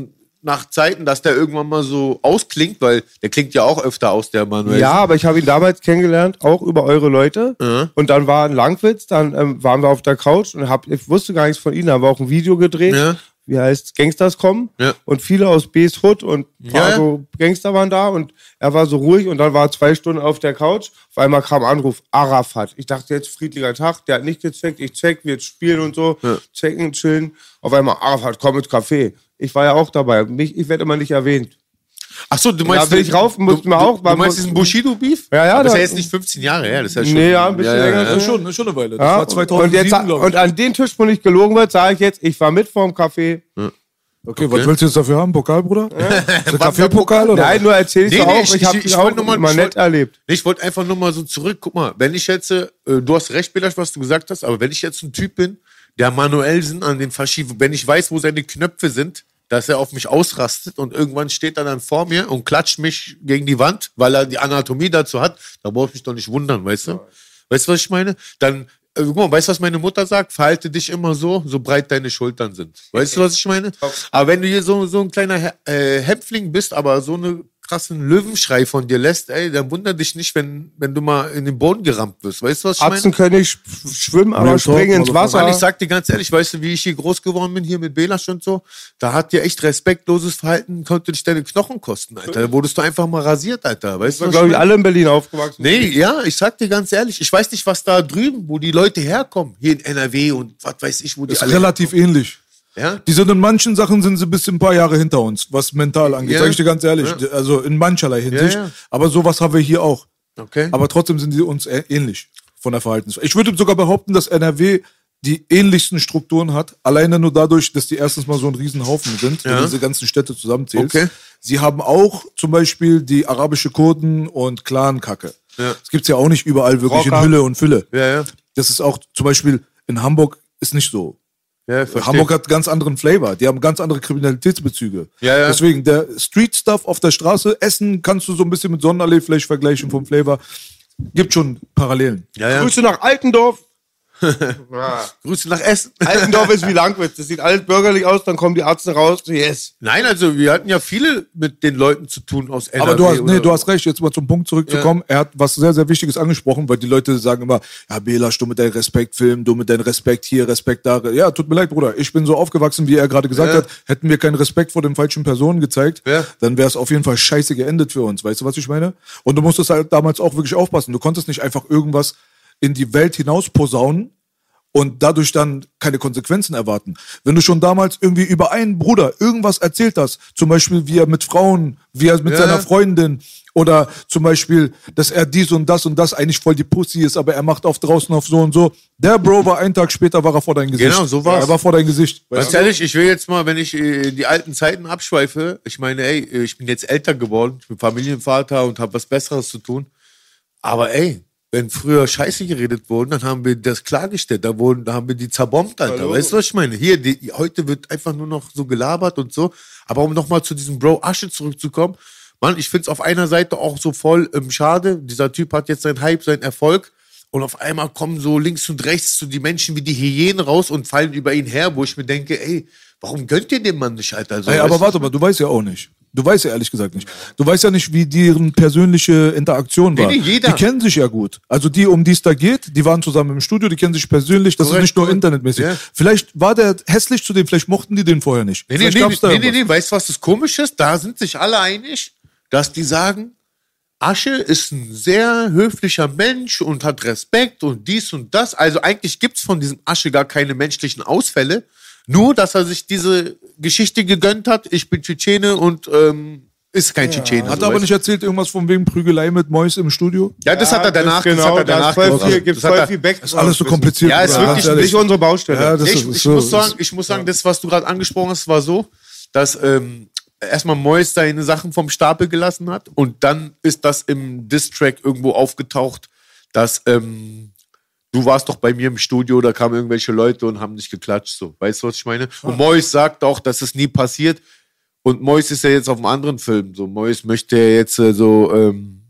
nach Zeiten, dass der irgendwann mal so ausklingt, weil der klingt ja auch öfter aus, der Manuelsen. Ja, aber ich habe ihn damals kennengelernt, auch über eure Leute. Und dann war ein Langwitz, dann ähm, waren wir auf der Couch und hab, ich wusste gar nichts von ihm. Da haben wir auch ein Video gedreht. Ja. Wie heißt Gangsters kommen? Ja. Und viele aus B's Hood und paar ja. so Gangster waren da und er war so ruhig und dann war er zwei Stunden auf der Couch. Auf einmal kam Anruf, Arafat. Ich dachte jetzt friedlicher Tag, der hat nicht gecheckt, ich check, wir jetzt spielen und so, checken, chillen. Auf einmal, Arafat, komm ins Café. Ich war ja auch dabei. Mich, ich werde immer nicht erwähnt. Ach so, du meinst, Da will ich rauf, mussten du, wir auch- Du, meinst muss- diesen Bushido-Beef? Ja, ja, Aber das ist ja jetzt nicht 15 Jahre her, das ist ja schon. Nee, ja, ein bisschen länger. Ja, schon, ist schon eine Weile. Das Ja, war und, 2007, jetzt, glaube ich. und an den Tisch, wo nicht gelogen wird, sage ich jetzt, ich war mit vorm Café. Okay, was willst du jetzt dafür haben? Pokal, Bruder? Der Kaffeepokal oder? Nein, nur erzählst Nee, du nee, auch. ich- Ich, habe ich- dich ich auch nur mal- ich nett erlebt. Ich wollte einfach nur mal so zurück. Guck mal, wenn ich jetzt, äh, du hast recht, Belasch, was du gesagt hast, aber wenn ich jetzt ein Typ bin, der Manuelsen an den verschieben, wenn ich weiß, wo seine Knöpfe sind, dass er auf mich ausrastet und irgendwann steht er dann vor mir und klatscht mich gegen die Wand, weil er die Anatomie dazu hat, da brauche ich mich doch nicht wundern, weißt du? Weißt du, was ich meine? Dann, äh, guck mal, weißt du, was meine Mutter sagt? Verhalte dich immer so, so breit deine Schultern sind. Weißt du, was ich meine? Aber wenn du hier so, so ein kleiner äh, Häpfling bist, aber so eine krassen Löwenschrei von dir lässt, ey, dann wunder dich nicht, wenn, wenn du mal in den Boden gerammt wirst. Weißt du, was ich meine? Atzen können nicht sch- schwimmen, aber springen ins. Wasser. Mann, ich sag dir ganz ehrlich, weißt du, wie ich hier groß geworden bin, hier mit Belasch und so? Da hat dir echt respektloses Verhalten, konnte dich deine Knochen kosten, Alter. Da wurdest du einfach mal rasiert, Alter. Weißt du, glaube ich, alle in Berlin aufgewachsen. Nee, ja, ich sag dir ganz ehrlich, ich weiß nicht, was da drüben, wo die Leute herkommen, hier in NRW und was weiß ich, wo die ist relativ ähnlich. Ja? Die sind in manchen Sachen sind sie bis ein paar Jahre hinter uns, was mental angeht. Ja. Sag ich dir ganz ehrlich. Ja. Also in mancherlei Hinsicht. Ja. Aber sowas haben wir hier auch. Okay. Aber trotzdem sind die uns ähnlich von der Verhaltensweise. Ich würde sogar behaupten, dass NRW die ähnlichsten Strukturen hat, alleine nur dadurch, dass die erstens mal so ein Riesenhaufen sind, wenn Ja. du diese ganzen Städte zusammenzählst. Okay. Sie haben auch zum Beispiel die arabische Kurden und Clan-Kacke. Ja. Das gibt's ja auch nicht überall wirklich Rocker. in Hülle und Fülle. ja, ja. Das ist auch zum Beispiel in Hamburg ist nicht so. Ja, verstehe. Hamburg hat ganz anderen Flavor. Die haben ganz andere Kriminalitätsbezüge. Ja, ja. Deswegen, der Street-Stuff auf der Straße, Essen kannst du so ein bisschen mit Sonnenallee vielleicht vergleichen vom Flavor. Gibt schon Parallelen. ja, ja. Grüße nach Altendorf. Grüße nach Essen. Altendorf ist wie Langwitz. Das sieht alles bürgerlich aus, dann kommen die Arzten raus. Yes. Nein, also wir hatten ja viele mit den Leuten zu tun aus NRW. Aber du hast, nee, du hast recht, jetzt mal zum Punkt zurückzukommen. Er hat was sehr, sehr Wichtiges angesprochen, weil die Leute sagen immer, ja, Belasch, du mit deinem Respektfilm, du mit deinem Respekt hier, Respekt da. Ja, tut mir leid, Bruder. Ich bin so aufgewachsen, wie er gerade gesagt Ja. hat. Hätten wir keinen Respekt vor den falschen Personen gezeigt, Ja. dann wäre es auf jeden Fall scheiße geendet für uns. Weißt du, was ich meine? Und du musstest halt damals auch wirklich aufpassen. Du konntest nicht einfach irgendwas in die Welt hinaus posaunen und dadurch dann keine Konsequenzen erwarten. Wenn du schon damals irgendwie über einen Bruder irgendwas erzählt hast, zum Beispiel wie er mit Frauen, wie er mit Ja. seiner Freundin oder zum Beispiel, dass er dies und das und das eigentlich voll die Pussy ist, aber er macht auf draußen auf so und so. Der Bro war einen Tag später war er vor dein Gesicht. Genau, so war's. Er war vor dein Gesicht. Ganz ehrlich, ich will jetzt mal, wenn ich äh, die alten Zeiten abschweife, ich meine, ey, ich bin jetzt älter geworden, ich bin Familienvater und habe was Besseres zu tun. Aber ey, wenn früher Scheiße geredet wurden, dann haben wir das klargestellt, da wurden, da haben wir die zerbombt, Alter. Weißt du, was ich meine? Hier, die, heute wird einfach nur noch so gelabert und so. Aber um nochmal zu diesem Bro Asche zurückzukommen, Mann, ich find's auf einer Seite auch so voll ähm, schade. Dieser Typ hat jetzt seinen Hype, seinen Erfolg. Und auf einmal kommen so links und rechts so die Menschen wie die Hyänen raus und fallen über ihn her, wo ich mir denke, ey, warum gönnt ihr dem Mann nicht, Alter? So, Ey, aber warte mal, du weißt ja auch nicht. Du weißt ja ehrlich gesagt nicht. Du weißt ja nicht, wie deren persönliche Interaktion war. Nee, nee, jeder. Die kennen sich ja gut. Also die, um die es da geht, die waren zusammen im Studio, die kennen sich persönlich. Das Korrekt, ist nicht nur internetmäßig. Ja. Vielleicht war der hässlich zu dem, vielleicht mochten die den vorher nicht. Nee, nee, vielleicht nee, nee, nee, irgendwas. nee, weißt du, was das komisch ist? Da sind sich alle einig, dass die sagen, Asche ist ein sehr höflicher Mensch und hat Respekt und dies und das. Also eigentlich gibt's von diesem Asche gar keine menschlichen Ausfälle. Nur, dass er sich diese Geschichte gegönnt hat, ich bin Tschetschene und ähm, ist kein Tschetschene. Hat so, er aber weißt nicht erzählt irgendwas von wegen Prügelei mit Mäus im Studio? Ja, das hat er danach, Genau, das hat er da danach voll gemacht. viel, gibt Das hat voll er- viel Back. Ist alles so kompliziert. Ja, ist wirklich. Nicht unsere Baustelle. Ja, das ist ich, ich so- muss ist- sagen, ich muss sagen, das, was du gerade angesprochen hast, war so, dass ähm, erstmal Mois seine Sachen vom Stapel gelassen hat und dann ist das im Diss-Track irgendwo aufgetaucht, dass ähm, du warst doch bei mir im Studio, da kamen irgendwelche Leute und haben dich geklatscht, so. Weißt du, was ich meine? Und Mois sagt auch, dass es nie passiert. Und Mois ist ja jetzt auf einem anderen Film. So, Mois möchte ja jetzt äh, so, ähm,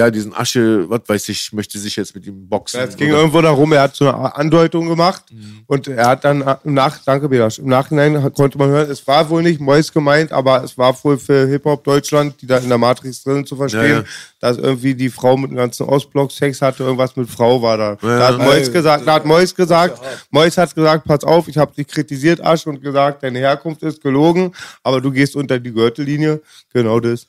ja, diesen Asche, was weiß ich, möchte sich jetzt mit ihm boxen. Ja, es ging oder- irgendwo darum, er hat so eine Andeutung gemacht und er hat dann äh, im Nach danke Belasch, im Nachhinein konnte man hören, es war wohl nicht Mois gemeint, aber es war wohl für Hip-Hop Deutschland, die da in der Matrix drin zu verstehen, Ja, ja. dass irgendwie die Frau mit dem ganzen Ostblock Sex hatte, irgendwas mit Frau war da. Da hat. Mois gesagt, da hat Mois gesagt, Mois hat gesagt, pass auf, ich habe dich kritisiert, Asch, und gesagt, deine Herkunft ist gelogen, aber du gehst unter die Gürtellinie. Genau das.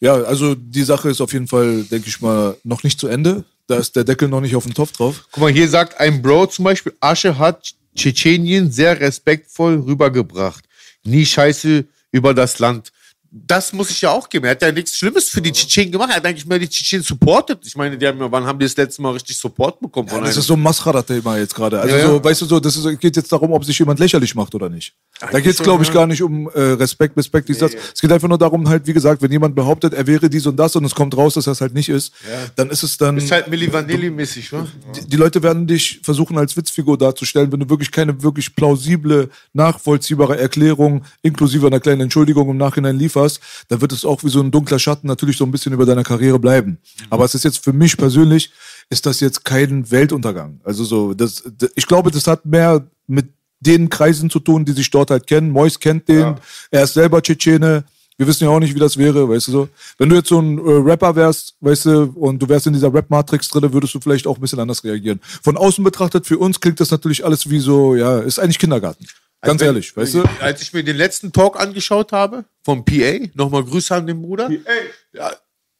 Ja, also die Sache ist auf jeden Fall, denke ich mal, noch nicht zu Ende. Da ist der Deckel noch nicht auf dem Topf drauf. Guck mal, hier sagt ein Bro zum Beispiel, Asche hat Tschetschenien sehr respektvoll rübergebracht. Nie Scheiße über das Land. Das muss ich ja auch geben. Er hat ja nichts Schlimmes für die Tschetschenen gemacht. Er hat eigentlich mehr die Tschetschenen supportet. Ich meine, die haben, ja- wann haben die das letzte Mal richtig Support bekommen? Ja, das ist so ein Mascara-Thema jetzt gerade. Also Ja, ja. so, weißt du so, das ist, geht jetzt darum, ob sich jemand lächerlich macht oder nicht. da Eigentlich geht es, glaube ich, ja. gar nicht um äh, Respekt, Respekt, dies, das. Es geht einfach nur darum, halt, wie gesagt, wenn jemand behauptet, er wäre dies und das und es kommt raus, dass er es halt nicht ist, dann ist es dann. ist halt Milli Vanilli-mäßig, wa? die, die Leute werden dich versuchen als Witzfigur darzustellen, wenn du wirklich keine wirklich plausible, nachvollziehbare Erklärung inklusive einer kleinen Entschuldigung im Nachhinein lieferst, dann wird es auch wie so ein dunkler Schatten natürlich so ein bisschen über deiner Karriere bleiben. Aber es ist jetzt für mich persönlich, ist das jetzt kein Weltuntergang. Also so, das, ich glaube, das hat mehr mit den Kreisen zu tun, die sich dort halt kennen. Mois kennt den, er ist selber Tschetschene. Wir wissen ja auch nicht, wie das wäre, weißt du so. Wenn du jetzt so ein äh, Rapper wärst, weißt du, und du wärst in dieser Rap-Matrix drin, würdest du vielleicht auch ein bisschen anders reagieren. Von außen betrachtet, für uns klingt das natürlich alles wie so, ja, ist eigentlich Kindergarten. Ganz ehrlich, weißt du? Als ich mir den letzten Talk angeschaut habe, vom PA, nochmal Grüße an den Bruder. Ja,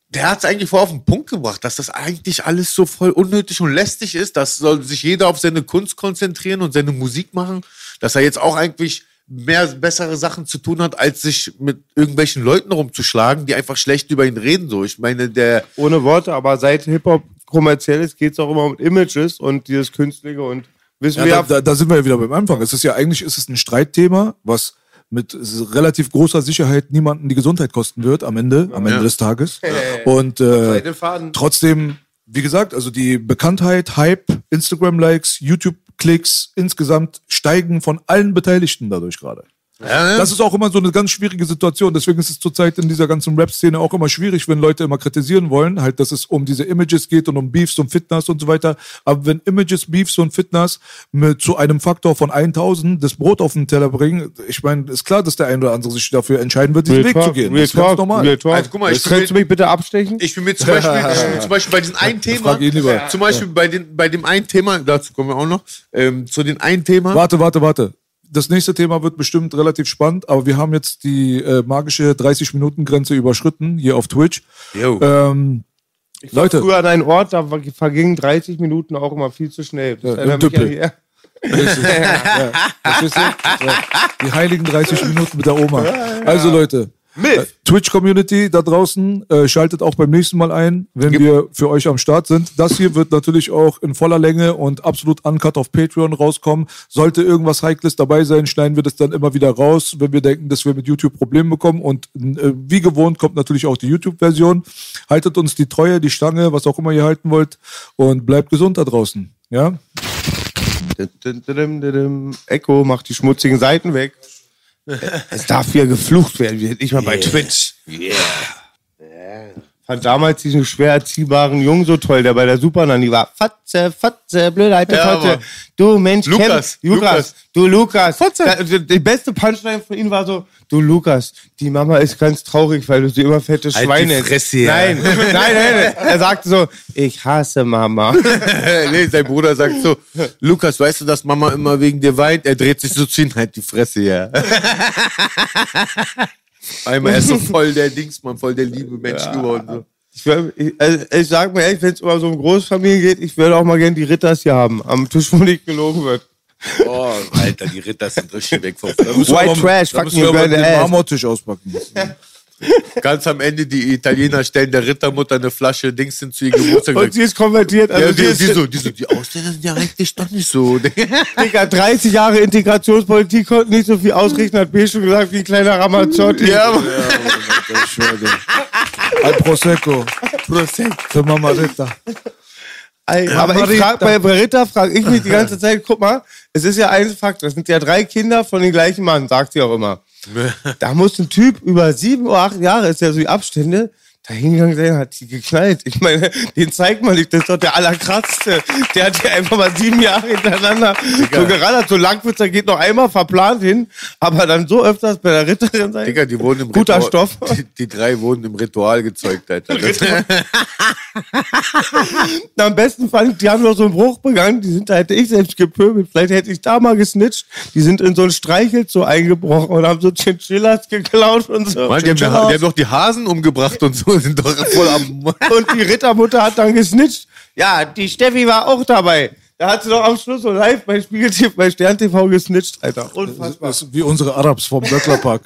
der hat es eigentlich voll auf den Punkt gebracht, dass das eigentlich alles so voll unnötig und lästig ist. Das soll sich jeder auf seine Kunst konzentrieren und seine Musik machen. Dass er jetzt auch eigentlich mehr bessere Sachen zu tun hat, als sich mit irgendwelchen Leuten rumzuschlagen, die einfach schlecht über ihn reden. So, ich meine, der Ohne Worte, aber seit Hip-Hop kommerziell ist, geht es auch immer um Images und dieses Künstliche und wissen Ja, wir da, da, da sind wir ja wieder beim Anfang. Es ist ja eigentlich ist es ein Streitthema, was mit relativ großer Sicherheit niemanden die Gesundheit kosten wird am Ende, am Ende Ja. des Tages. Und äh, trotzdem, wie gesagt, also die Bekanntheit, Hype, Instagram-Likes, YouTube-Klicks insgesamt steigen von allen Beteiligten dadurch gerade. Das ist auch immer so eine ganz schwierige Situation. Deswegen ist es zurzeit in dieser ganzen Rap-Szene auch immer schwierig, wenn Leute immer kritisieren wollen, halt, dass es um diese Images geht und um Beefs und Fitness und so weiter. Aber wenn Images, Beefs und Fitness mit zu einem Faktor von 1000 das Brot auf den Teller bringen, ich meine, ist klar, dass der ein oder andere sich dafür entscheiden wird, diesen Real Weg zu gehen. Real das ist ganz Talk, normal. Real Talk. Also, guck mal, ich könntest du mich bitte abstechen? Ich bin mir zum Beispiel, ich bin zum Beispiel bei diesem einen Thema, zum Beispiel bei, den, bei dem einen Thema, dazu kommen wir auch noch, ähm, zu dem einen Thema. Warte, warte, warte. Das nächste Thema wird bestimmt relativ spannend, aber wir haben jetzt die äh, magische 30-Minuten-Grenze überschritten, hier auf Twitch. Ähm, Leute, Früher an einen Ort, da war- vergingen 30 Minuten auch immer viel zu schnell. Das Ja, erinnert mich ja? Ja, die heiligen 30 Minuten mit der Oma. Also Leute, äh, Twitch-Community da draußen, äh, schaltet auch beim nächsten Mal ein, wenn wir für euch am Start sind. Das hier wird natürlich auch in voller Länge und absolut uncut auf Patreon rauskommen. Sollte irgendwas Heikles dabei sein, schneiden wir das dann immer wieder raus, wenn wir denken, dass wir mit YouTube Probleme bekommen. Und äh, wie gewohnt kommt natürlich auch die YouTube-Version. Haltet uns die Treue, die Stange, was auch immer ihr halten wollt und bleibt gesund da draußen. Ja? Echo macht die schmutzigen Seiten weg. Es darf hier geflucht werden, nicht mal bei Twitch. Yeah. Fand damals diesen schwer erziehbaren Jungen so toll, der bei der Supernanny war. Fatze, Fatze, blöde alte Ja. Mann. Du Mensch, Lukas, Lukas, Lukas. Lukas, du Lukas. Fotze. Da- Die, beste Punchline von ihm war so, du Lukas, die Mama ist ganz traurig, weil du sie immer fettes Halt Schwein die. Fresse, ja. Nein, nein, nein, nein. Er sagte so, ich hasse Mama. nee, sein Bruder sagt so, Lukas, weißt du, dass Mama immer wegen dir weint? Er dreht sich so zu ihm, halt die Fresse, ja. Einmal er ist so voll der Dingsmann, voll der liebe Mensch geworden. So. Ich, wär, ich, also ich sag mir ehrlich, wenn es um so eine Großfamilie geht, ich würde auch mal gerne die Ritters hier haben, am Tisch, wo nicht gelogen wird. Oh, Alter, die Ritter sind richtig weg vom White Trash, Da fuck müssen you, wir den ass. Marmortisch auspacken. Ganz am Ende, die Italiener stellen der Rittermutter eine Flasche Dings hin zu ihr Geburtstag. Und sie ist konvertiert. Also ja, die, die, so, die so, die Ausländer sind ja eigentlich doch nicht so. Digga, 30 Jahre Integrationspolitik konnten nicht so viel ausrichten, hat B schon gesagt, wie ein kleiner Ramazzotti. ja, Mann. Ich schwöre. Ein Prosecco. Für Mama Ritter. Ey, aber ich Marita. frag, bei, bei Ritter frage ich mich die ganze Zeit, guck mal, es ist ja ein Fakt, das sind ja drei Kinder von dem gleichen Mann, sagt sie auch immer. Da muss ein Typ über sieben oder acht Jahre, ist ja so die Abstände, da hingegangen sein, hat die geknallt. Ich meine, den zeigt man nicht, das ist doch der allerkrasseste. Der hat ja einfach mal sieben Jahre hintereinander so gerallert. So Langwitzer geht noch einmal verplant hin, aber dann so öfters bei der Ritterin sein. Digga, die wurden im Guter Ritual, Stoff. Die, die drei wurden im Ritual gezeugt, Alter. Am besten fand ich, die haben noch so einen Bruch begangen, die sind, da hätte ich selbst gepöbelt, vielleicht hätte ich da mal gesnitcht. Die sind in so ein Streichelzoo eingebrochen und haben so Chinchillas geklaut und so. Mann, die, haben, die haben doch die Hasen umgebracht und so, sind doch voll am. Und die Rittermutter hat dann gesnitcht. Ja, die Steffi war auch dabei. Da hat sie doch am Schluss so live bei Spiegel TV, bei Stern TV gesnitcht, Alter. Unfassbar. Das ist wie unsere Arabs vom Böcklerpark.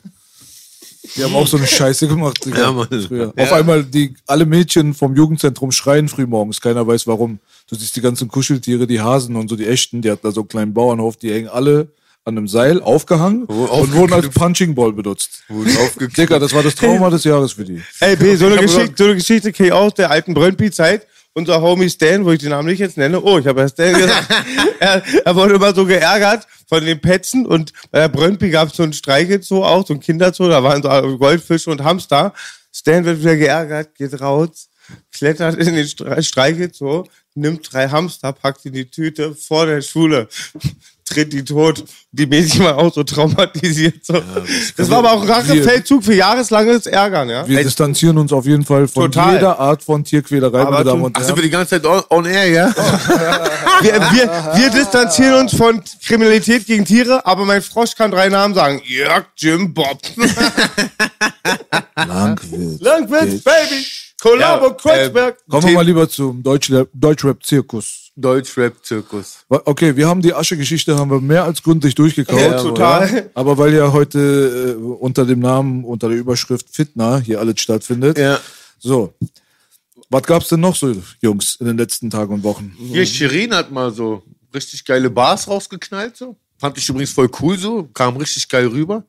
Die haben auch so eine Scheiße gemacht. Digga, Ja, Mann. früher. Ja. Auf einmal die alle Mädchen vom Jugendzentrum schreien frühmorgens. Keiner weiß warum. Du siehst die ganzen Kuscheltiere, die Hasen und so die echten, die hatten da so einen kleinen Bauernhof, die hängen alle an einem Seil aufgehangen und wurden als. Punching Ball benutzt. Digga, das war das Trauma des Jahres für die. Ey, B, so eine, Geschichte, so eine Geschichte kenne ich aus der alten Brøndby-Zeit. Unser Homie Stan, wo ich den Namen nicht jetzt nenne, oh, ich habe ja Stan gesagt, er, er wurde immer so geärgert von den Petzen und bei der Brøndby gab es so ein Streichelzoo auch, so ein Kinderzoo, da waren so Goldfische und Hamster. Stan wird wieder geärgert, geht raus, klettert in den Stre- Streichelzoo, nimmt drei Hamster, packt sie in die Tüte vor der Schule, tritt die tot. Die Mädchen waren auch so traumatisiert. So. das war aber auch ein Rachefeldzug für jahreslanges Ärgern, ja. Wir distanzieren uns auf jeden Fall von Total. jeder Art von Tierquälerei, Aber meine Damen tu- und Ach, sind wir die ganze Zeit on, on air, ja? Wir, wir, wir distanzieren uns von Kriminalität gegen Tiere, aber mein Frosch kann drei Namen sagen. Jörg, Jim, Bob. Langwild. Langwitz, Baby. Columbo, Ja, Kreuzberg. Kommen wir mal lieber zum Deutschrap- Deutschrap-Zirkus. Deutschrap-Zirkus. Okay, wir haben die Asche-Geschichte haben wir mehr als gründlich durchgekaut. Ja, total. Aber weil ja heute äh, unter dem Namen, unter der Überschrift Fitna hier alles stattfindet. Ja. So. Was gab's denn noch so, Jungs, in den letzten Tagen und Wochen? Hier, Shirin hat mal so richtig geile Bars rausgeknallt, so. Fand ich übrigens voll cool, so. Kam richtig geil rüber.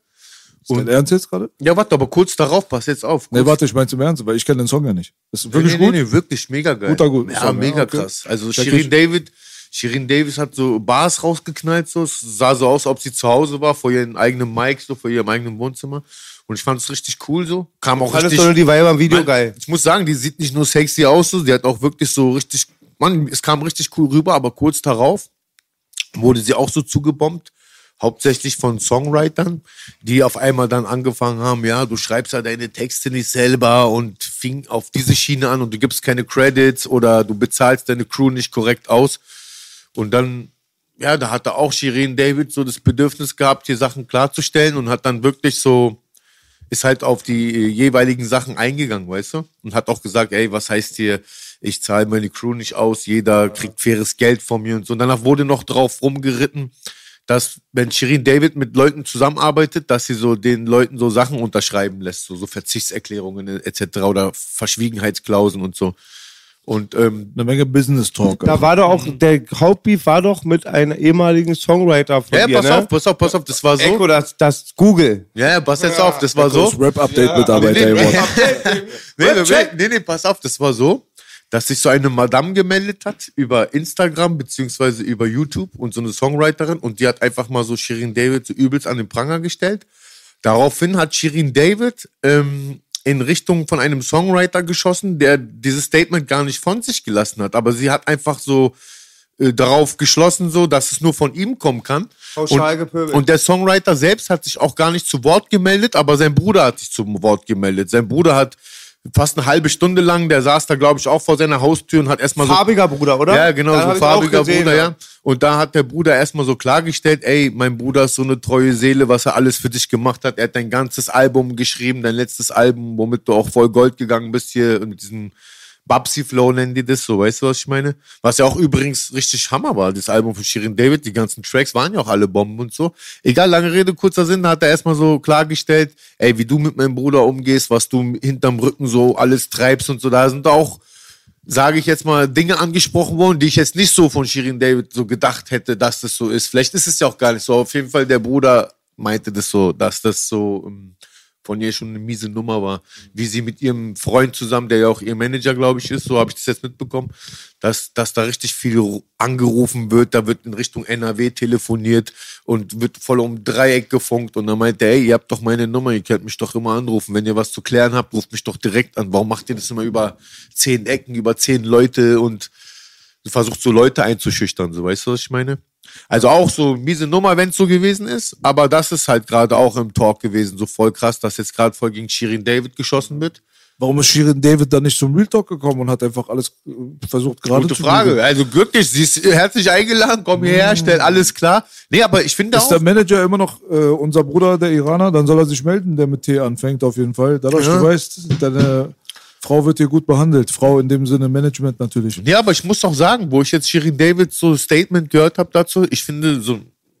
Ist dein Ernst jetzt gerade? Ja, warte, aber kurz darauf, pass jetzt auf. Nee, Kurz- warte, ich mein's im Ernst, weil ich kenne den Song ja nicht. Ist wirklich nee, gut? Nee, nee, wirklich mega geil. Guter, gut. Ja, Song, ja, mega okay. krass. Also Check Shirin ich. David, Shirin Davis hat so Bars rausgeknallt, so. Es sah so aus, ob sie zu Hause war, vor ihrem eigenen Mic, so vor ihrem eigenen Wohnzimmer. Und ich fand es richtig cool, so. Kam auch Fandest richtig. nur die Weiber im Video Mann, geil? Ich muss sagen, die sieht nicht nur sexy aus, so, die hat auch wirklich so richtig, Mann, es kam richtig cool rüber, aber kurz darauf wurde sie auch so zugebombt, hauptsächlich von Songwritern, die auf einmal dann angefangen haben, ja, du schreibst ja deine Texte nicht selber und fing auf diese Schiene an und du gibst keine Credits oder du bezahlst deine Crew nicht korrekt aus. Und dann, ja, da hatte auch Shirin David so das Bedürfnis gehabt, hier Sachen klarzustellen und hat dann wirklich so, ist halt auf die äh, jeweiligen Sachen eingegangen, weißt du? Und hat auch gesagt, ey, was heißt hier, ich zahle meine Crew nicht aus, jeder kriegt faires Geld von mir und so. Und danach wurde noch drauf rumgeritten, dass wenn Shirin David mit Leuten zusammenarbeitet, dass sie so den Leuten so Sachen unterschreiben lässt, so, so Verzichtserklärungen etc. oder Verschwiegenheitsklauseln und so. Und ähm, Eine Menge Business Talk. Da war doch auch, der Hauptbeef war doch mit einem ehemaligen Songwriter von ja, dir, pass ne? auf, pass auf, pass auf, das war so. Echo, das, das Google. Ja, ja, pass jetzt auf, das war so. Das Rap-Update-Mitarbeiter. Nee, nee, nee, nee, nee, pass auf, das war so, dass sich so eine Madame gemeldet hat über Instagram beziehungsweise über YouTube und so eine Songwriterin und die hat einfach mal so Shirin David so übelst an den Pranger gestellt. Daraufhin hat Shirin David ähm, in Richtung von einem Songwriter geschossen, der dieses Statement gar nicht von sich gelassen hat, aber sie hat einfach so äh, darauf geschlossen, so, dass es nur von ihm kommen kann. Pauschal und, und der Songwriter selbst hat sich auch gar nicht zu Wort gemeldet, aber sein Bruder hat sich zum Wort gemeldet. Sein Bruder hat fast eine halbe Stunde lang, der saß da, glaube ich, auch vor seiner Haustür und hat erstmal so. Farbiger Bruder, oder? Ja, genau, hab so farbiger gesehen, Bruder, ja. ja. Und da hat der Bruder erstmal so klargestellt, ey, mein Bruder ist so eine treue Seele, was er alles für dich gemacht hat. Er hat dein ganzes Album geschrieben, dein letztes Album, womit du auch voll Gold gegangen bist hier mit diesem Babsi-Flow nennen die das so, weißt du, was ich meine? Was ja auch übrigens richtig Hammer war, das Album von Shirin David, die ganzen Tracks waren ja auch alle Bomben und so. Egal, lange Rede, kurzer Sinn, da hat er erstmal so klargestellt, ey, wie du mit meinem Bruder umgehst, was du hinterm Rücken so alles treibst und so, da sind auch sage ich jetzt mal, Dinge angesprochen worden, die ich jetzt nicht so von Shirin David so gedacht hätte, dass das so ist. Vielleicht ist es ja auch gar nicht so. Auf jeden Fall, der Bruder meinte das so, dass das so ähm, von ihr schon eine miese Nummer war. Wie sie mit ihrem Freund zusammen, der ja auch ihr Manager, glaube ich, ist, so habe ich das jetzt mitbekommen, dass, dass da richtig viel angerufen wird, da wird in Richtung NRW telefoniert und wird voll um Dreieck gefunkt und dann meinte er, ey, ihr habt doch meine Nummer, ihr könnt mich doch immer anrufen. Wenn ihr was zu klären habt, ruft mich doch direkt an. Warum macht ihr das immer über zehn Ecken, über zehn Leute und versucht so Leute einzuschüchtern, so weißt du, was ich meine? Also auch so miese Nummer, wenn es so gewesen ist, aber das ist halt gerade auch im Talk gewesen, so voll krass, dass jetzt gerade voll gegen Shirin David geschossen wird. Warum ist Shirin David dann nicht zum Real Talk gekommen und hat einfach alles äh, versucht gerade Gute zu Frage. bügeln? Also glücklich, sie ist herzlich eingeladen, komm hierher, stell alles klar. Nee, aber ich finde Ist auch. der Manager immer noch äh, unser Bruder, der Iraner? Dann soll er sich melden, der mit T anfängt auf jeden Fall. Dadurch, Ja. du weißt, deine Frau wird hier gut behandelt. Frau in dem Sinne Management natürlich. Ja, aber ich muss auch sagen, wo ich jetzt Shirin David so ein Statement gehört habe dazu, ich finde so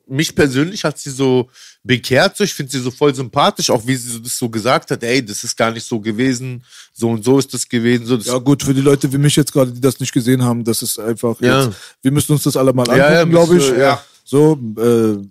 mich persönlich hat sie so bekehrt. So, ich finde sie so voll sympathisch, auch wie sie das so gesagt hat, ey, das ist gar nicht so gewesen, so und so ist das gewesen. So, das Ja gut, für die Leute wie mich jetzt gerade, die das nicht gesehen haben, das ist einfach Ja. jetzt, wir müssen uns das alle mal Ja, ja, angucken, glaube ich. ja. So, äh,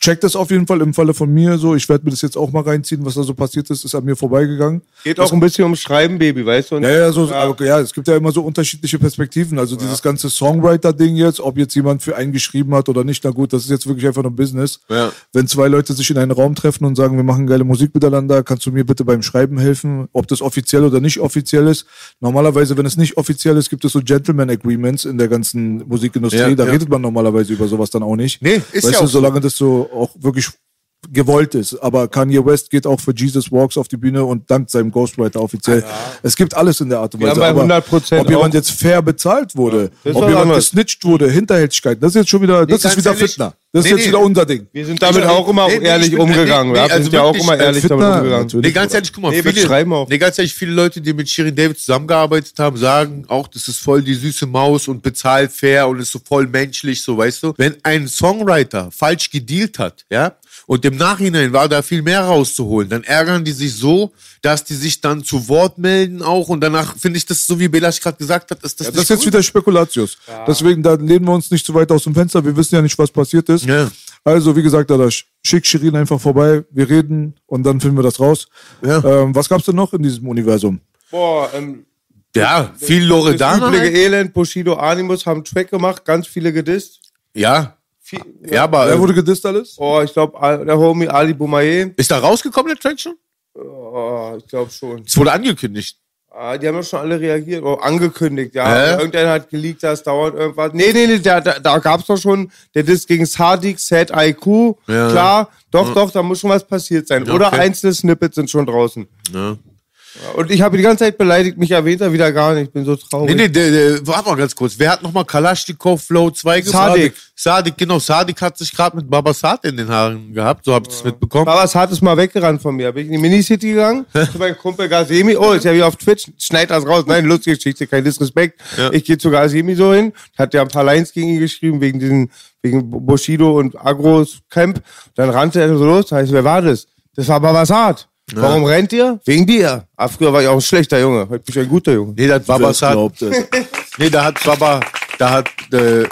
checkt das auf jeden Fall im Falle von mir so. Ich werde mir das jetzt auch mal reinziehen, was da so passiert ist, ist an mir vorbeigegangen. Geht auch ein bisschen ums Schreiben, Baby, weißt du? Und Ja, ja, so, aber, ja, es gibt ja immer so unterschiedliche Perspektiven. Also dieses ganze Songwriter-Ding jetzt, ob jetzt jemand für einen geschrieben hat oder nicht, na gut, das ist jetzt wirklich einfach nur Business. Ja. Wenn zwei Leute sich in einen Raum treffen und sagen, wir machen geile Musik miteinander, kannst du mir bitte beim Schreiben helfen, ob das offiziell oder nicht offiziell ist. Normalerweise, wenn es nicht offiziell ist, gibt es so Gentleman-Agreements in der ganzen Musikindustrie. Ja, da ja. redet man normalerweise über sowas dann auch nicht. Nee, ist weißt ja du, auch so. solange das so auch wirklich gewollt ist. Aber Kanye West geht auch für Jesus Walks auf die Bühne und dankt seinem Ghostwriter offiziell. Es gibt alles in der Art und Wir Weise. haben bei aber 100% ob jemand jetzt fair bezahlt wurde, Das ist ob jemand anderes. gesnitcht wurde, Hinterhältigkeit, das ist jetzt schon wieder, das ganz ist wieder ehrlich, Fitner. Das nee, ist jetzt nee. wieder unser Ding. Wir sind damit Ich- auch immer nee, nee, ehrlich umgegangen. nee, wir nee, also sind ja auch immer ehrlich damit Fitner, umgegangen. natürlich. Nee, ganz ehrlich, guck mal, Nee, viele, schreiben auch. nee, ganz ehrlich, viele Leute, die mit Shirin David zusammengearbeitet haben, sagen auch, das ist voll die süße Maus und bezahlt fair und ist so voll menschlich, so weißt du. Wenn ein Songwriter falsch gedealt hat, ja, und im Nachhinein war da viel mehr rauszuholen, dann ärgern die sich so, dass die sich dann zu Wort melden auch und danach finde ich das, so wie Belasch gerade gesagt hat, ist das Ja, das ist jetzt gut. wieder Spekulatius. Deswegen, da lehnen wir uns nicht zu weit aus dem Fenster. Wir wissen ja nicht, was passiert ist. Ja. Also, wie gesagt, Adasch, schick Shirin einfach vorbei. Wir reden und dann finden wir das raus. Ja. Ähm, was gab's denn noch in diesem Universum? Boah, ähm, Ja, viel das Loredana. übliche halt. Elend, Bushido, Animus haben Track gemacht, ganz viele gedisst. Ja. Viel, Ja, aber Wer äh, wurde gedisst alles? Oh, ich glaube, der Homie Ali Boumaier. ist da rausgekommen, der Track schon? Oh, ich glaube schon. Es wurde angekündigt. Ah, die haben ja schon alle reagiert, oh, angekündigt, ja. Hä? Irgendeiner hat geleakt, das dauert irgendwas. Nee, nee, nee, da, da, da gab's doch schon, der Diss gegen Sadik, Sad IQ, Ja. klar, doch, doch, da muss schon was passiert sein. Oder Okay. einzelne Snippets sind schon draußen. Ja. Und ich habe die ganze Zeit beleidigt, mich erwähnt er wieder gar nicht, ich bin so traurig. Nee, nee, der, warte mal ganz kurz. Wer hat nochmal Kalaschnikow Flow 2 gemacht? Sadik. Sadik, genau. Sadik hat sich gerade mit Babasat in den Haaren gehabt, so hab ich das mitbekommen. Babas hat es mal weggerannt von mir. Bin ich in die Minicity gegangen, zu meinem Kumpel Gazemi. Oh, ist ja wieder auf Twitch. Schneid das raus. Nein, lustige Geschichte, kein Disrespekt. Ja. Ich gehe zu Gazemi so hin. Hat ja ein paar Lines gegen ihn geschrieben, wegen diesen, wegen Bushido und Agros Camp. Dann rannte er so los. Heißt, wer war das? Das war Babasat. Warum rennt ihr? Wegen dir. Ah, früher war ich auch ein schlechter Junge. Heute bin ich ein guter Junge. Nee, da hat Babasat, glaubt es? nee, da hat Baba, da hat, äh,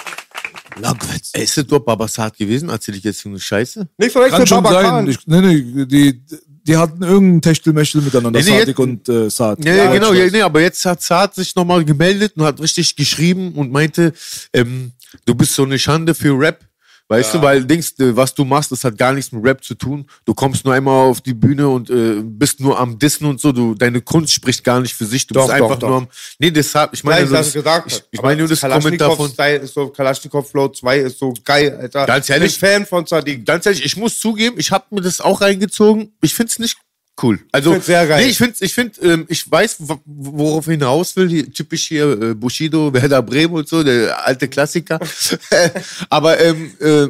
Langwitz. Ist das dort Babasat gewesen? Erzähl ich jetzt so eine Scheiße? Nicht verwechseln, Kann schon Baba sein. Khan. Ich, nee, nee, die, die hatten irgendein Techtelmechtel miteinander, Nee, nee, Sadik jetzt- und äh, Saad. Ja, ja, genau, ja, nee, aber jetzt hat Saad sich nochmal gemeldet und hat richtig geschrieben und meinte, ähm, du bist so eine Schande für Rap. Weißt du, weil Dings, äh, was du machst, das hat gar nichts mit Rap zu tun. Du kommst nur einmal auf die Bühne und äh, bist nur am Dissen und so. Du, deine Kunst spricht gar nicht für sich. Du Doch, bist einfach doch, nur doch. am. Nee, deshalb, ich meine, ich nur das gesagt ich, ich meine nur das Kommentar von. Style ist so, Kalaschnikow Flow 2 ist so geil, Alter. Ganz ehrlich? Ich bin Fan von Sadiq. Ganz ehrlich, ich muss zugeben, ich habe mir das auch reingezogen. Ich find's nicht cool. Also, find's sehr geil. Nee, ich finde, ich find, ähm, ich weiß, worauf ich hinaus will. Hier, typisch hier äh, Bushido, Werder Bremen und so, der alte Klassiker. Aber ähm, äh,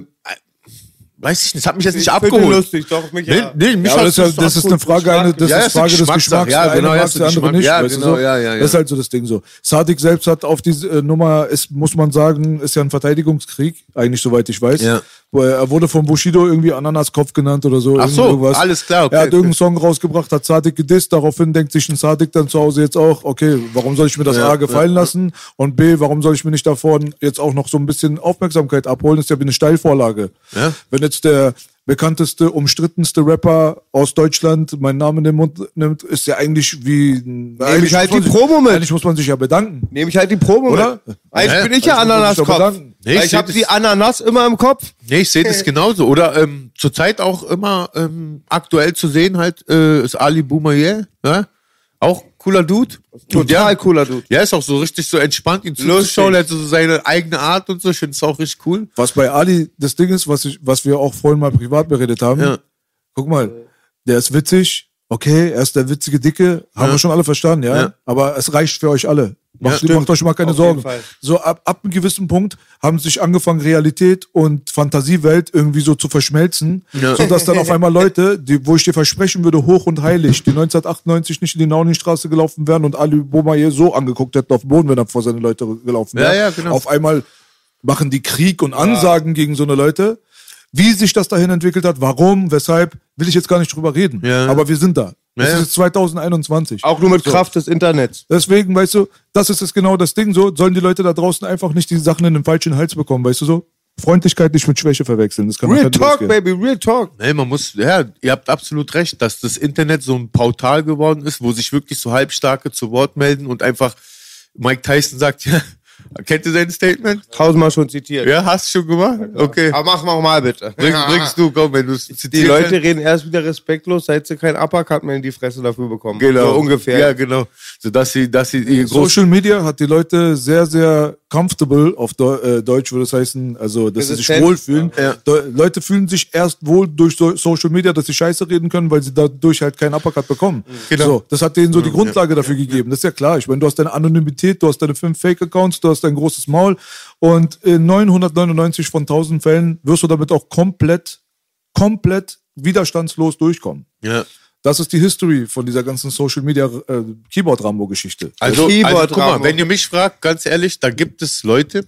weiß ich nicht, das hat mich jetzt nicht Ich abgeholt. lustig, doch, mich Nee, ja. nee, mich Ja, das, ist das ist eine. Frage, eine, das Ja, ist ist Frage des. Geschmacks. Ja, eine genau, ist der andere nicht. Ja, genau, so? ja, ja, ja. Das ist halt so das Ding so. Sadik selbst hat auf diese äh, Nummer, ist, muss man sagen, ist ja ein Verteidigungskrieg, eigentlich soweit ich weiß. Ja. Er wurde von Bushido irgendwie Ananaskopf genannt oder so. Ach so, irgendwas. alles klar, okay, er hat irgendeinen Song rausgebracht, hat Sadik gedisst, daraufhin denkt sich ein Sadik dann zu Hause jetzt auch, okay, warum soll ich mir das Ja, A gefallen lassen und B, warum soll ich mir nicht davon jetzt auch noch so ein bisschen Aufmerksamkeit abholen? Das ist ja wie eine Steilvorlage. Ja. Wenn jetzt der bekannteste, umstrittenste Rapper aus Deutschland meinen Namen in den Mund nimmt, ist ja eigentlich wie. Eigentlich halt muss man die sich- Promo mit. Eigentlich muss man sich ja bedanken. Nehme ich halt die Probe Oder? mit. Eigentlich Ja, bin ich ja also sich doch Ananaskopf. Nee, ich ich habe die Ananas immer im Kopf. Nee, ich sehe das genauso. Oder ähm, zurzeit auch immer ähm, aktuell zu sehen halt äh, ist Ali Boumaier, ja? Auch cooler Dude. Total ja, cooler Dude. Ja, ist auch so richtig so entspannt, ihn zuzuschauen. Er hat so seine eigene Art und so. Ich finde es auch richtig cool. Was bei Ali das Ding ist, was, ich, was wir auch vorhin mal privat beredet haben. Ja. Guck mal, der ist witzig. Okay, er ist der witzige Dicke. Haben wir schon alle verstanden, ja? Ja. Aber es reicht für euch alle. Macht, stimmt. macht euch mal keine Auf Sorgen. So ab, ab einem gewissen Punkt haben sich angefangen, Realität und Fantasiewelt irgendwie so zu verschmelzen, Ja. sodass dann auf einmal Leute, die, wo ich dir versprechen würde, hoch und heilig, die 1998 nicht in die Nauningstraße gelaufen wären und Ali Boumaier so angeguckt hätten auf dem Boden, wenn er vor seine Leute gelaufen wäre. Ja, ja, genau. Auf einmal machen die Krieg und Ansagen gegen so eine Leute. Wie sich das dahin entwickelt hat, warum, weshalb, will ich jetzt gar nicht drüber reden. Ja. Aber wir sind da. Es Ja, ja. ist 2021. Auch nur mit Kraft des Internets. Deswegen, weißt du, das ist es genau das Ding so, sollen die Leute da draußen einfach nicht die Sachen in den falschen Hals bekommen, weißt du so? Freundlichkeit nicht mit Schwäche verwechseln. Das kann Real man Talk, baby, real talk. Nee, man muss, ja, ihr habt absolut recht, dass das Internet so ein Portal geworden ist, wo sich wirklich so Halbstarke zu Wort melden und einfach Mike Tyson sagt, ja, kennt ihr sein Statement? Tausendmal schon zitiert. Ja, hast du schon gemacht? Okay. Aber mach mal mal bitte. Bring, bringst du, komm, wenn du es Die Leute reden erst wieder respektlos, seit sie keinen Uppercut mehr in die Fresse dafür bekommen. Genau. So ungefähr. Ja, genau. So dass sie, dass sie ihr Social Media hat die Leute sehr, sehr comfortable, auf Deu äh, Deutsch würde es heißen, also dass sie sich Resistent. wohlfühlen. Ja. Leute fühlen sich erst wohl durch so Social Media, dass sie Scheiße reden können, weil sie dadurch halt keinen Uppercut bekommen. Genau. So, das hat denen so die Grundlage dafür gegeben. Das ist ja klar. Ich meine, du hast deine Anonymität, du hast deine fünf Fake-Accounts, du hast dein großes Maul und in 999 von 1000 Fällen wirst du damit auch komplett, komplett widerstandslos durchkommen. ja. Das ist die History von dieser ganzen Social Media äh, Keyboard Rambo Geschichte. Also, Keyboard also guck mal, wenn ihr mich fragt, ganz ehrlich, da gibt es Leute,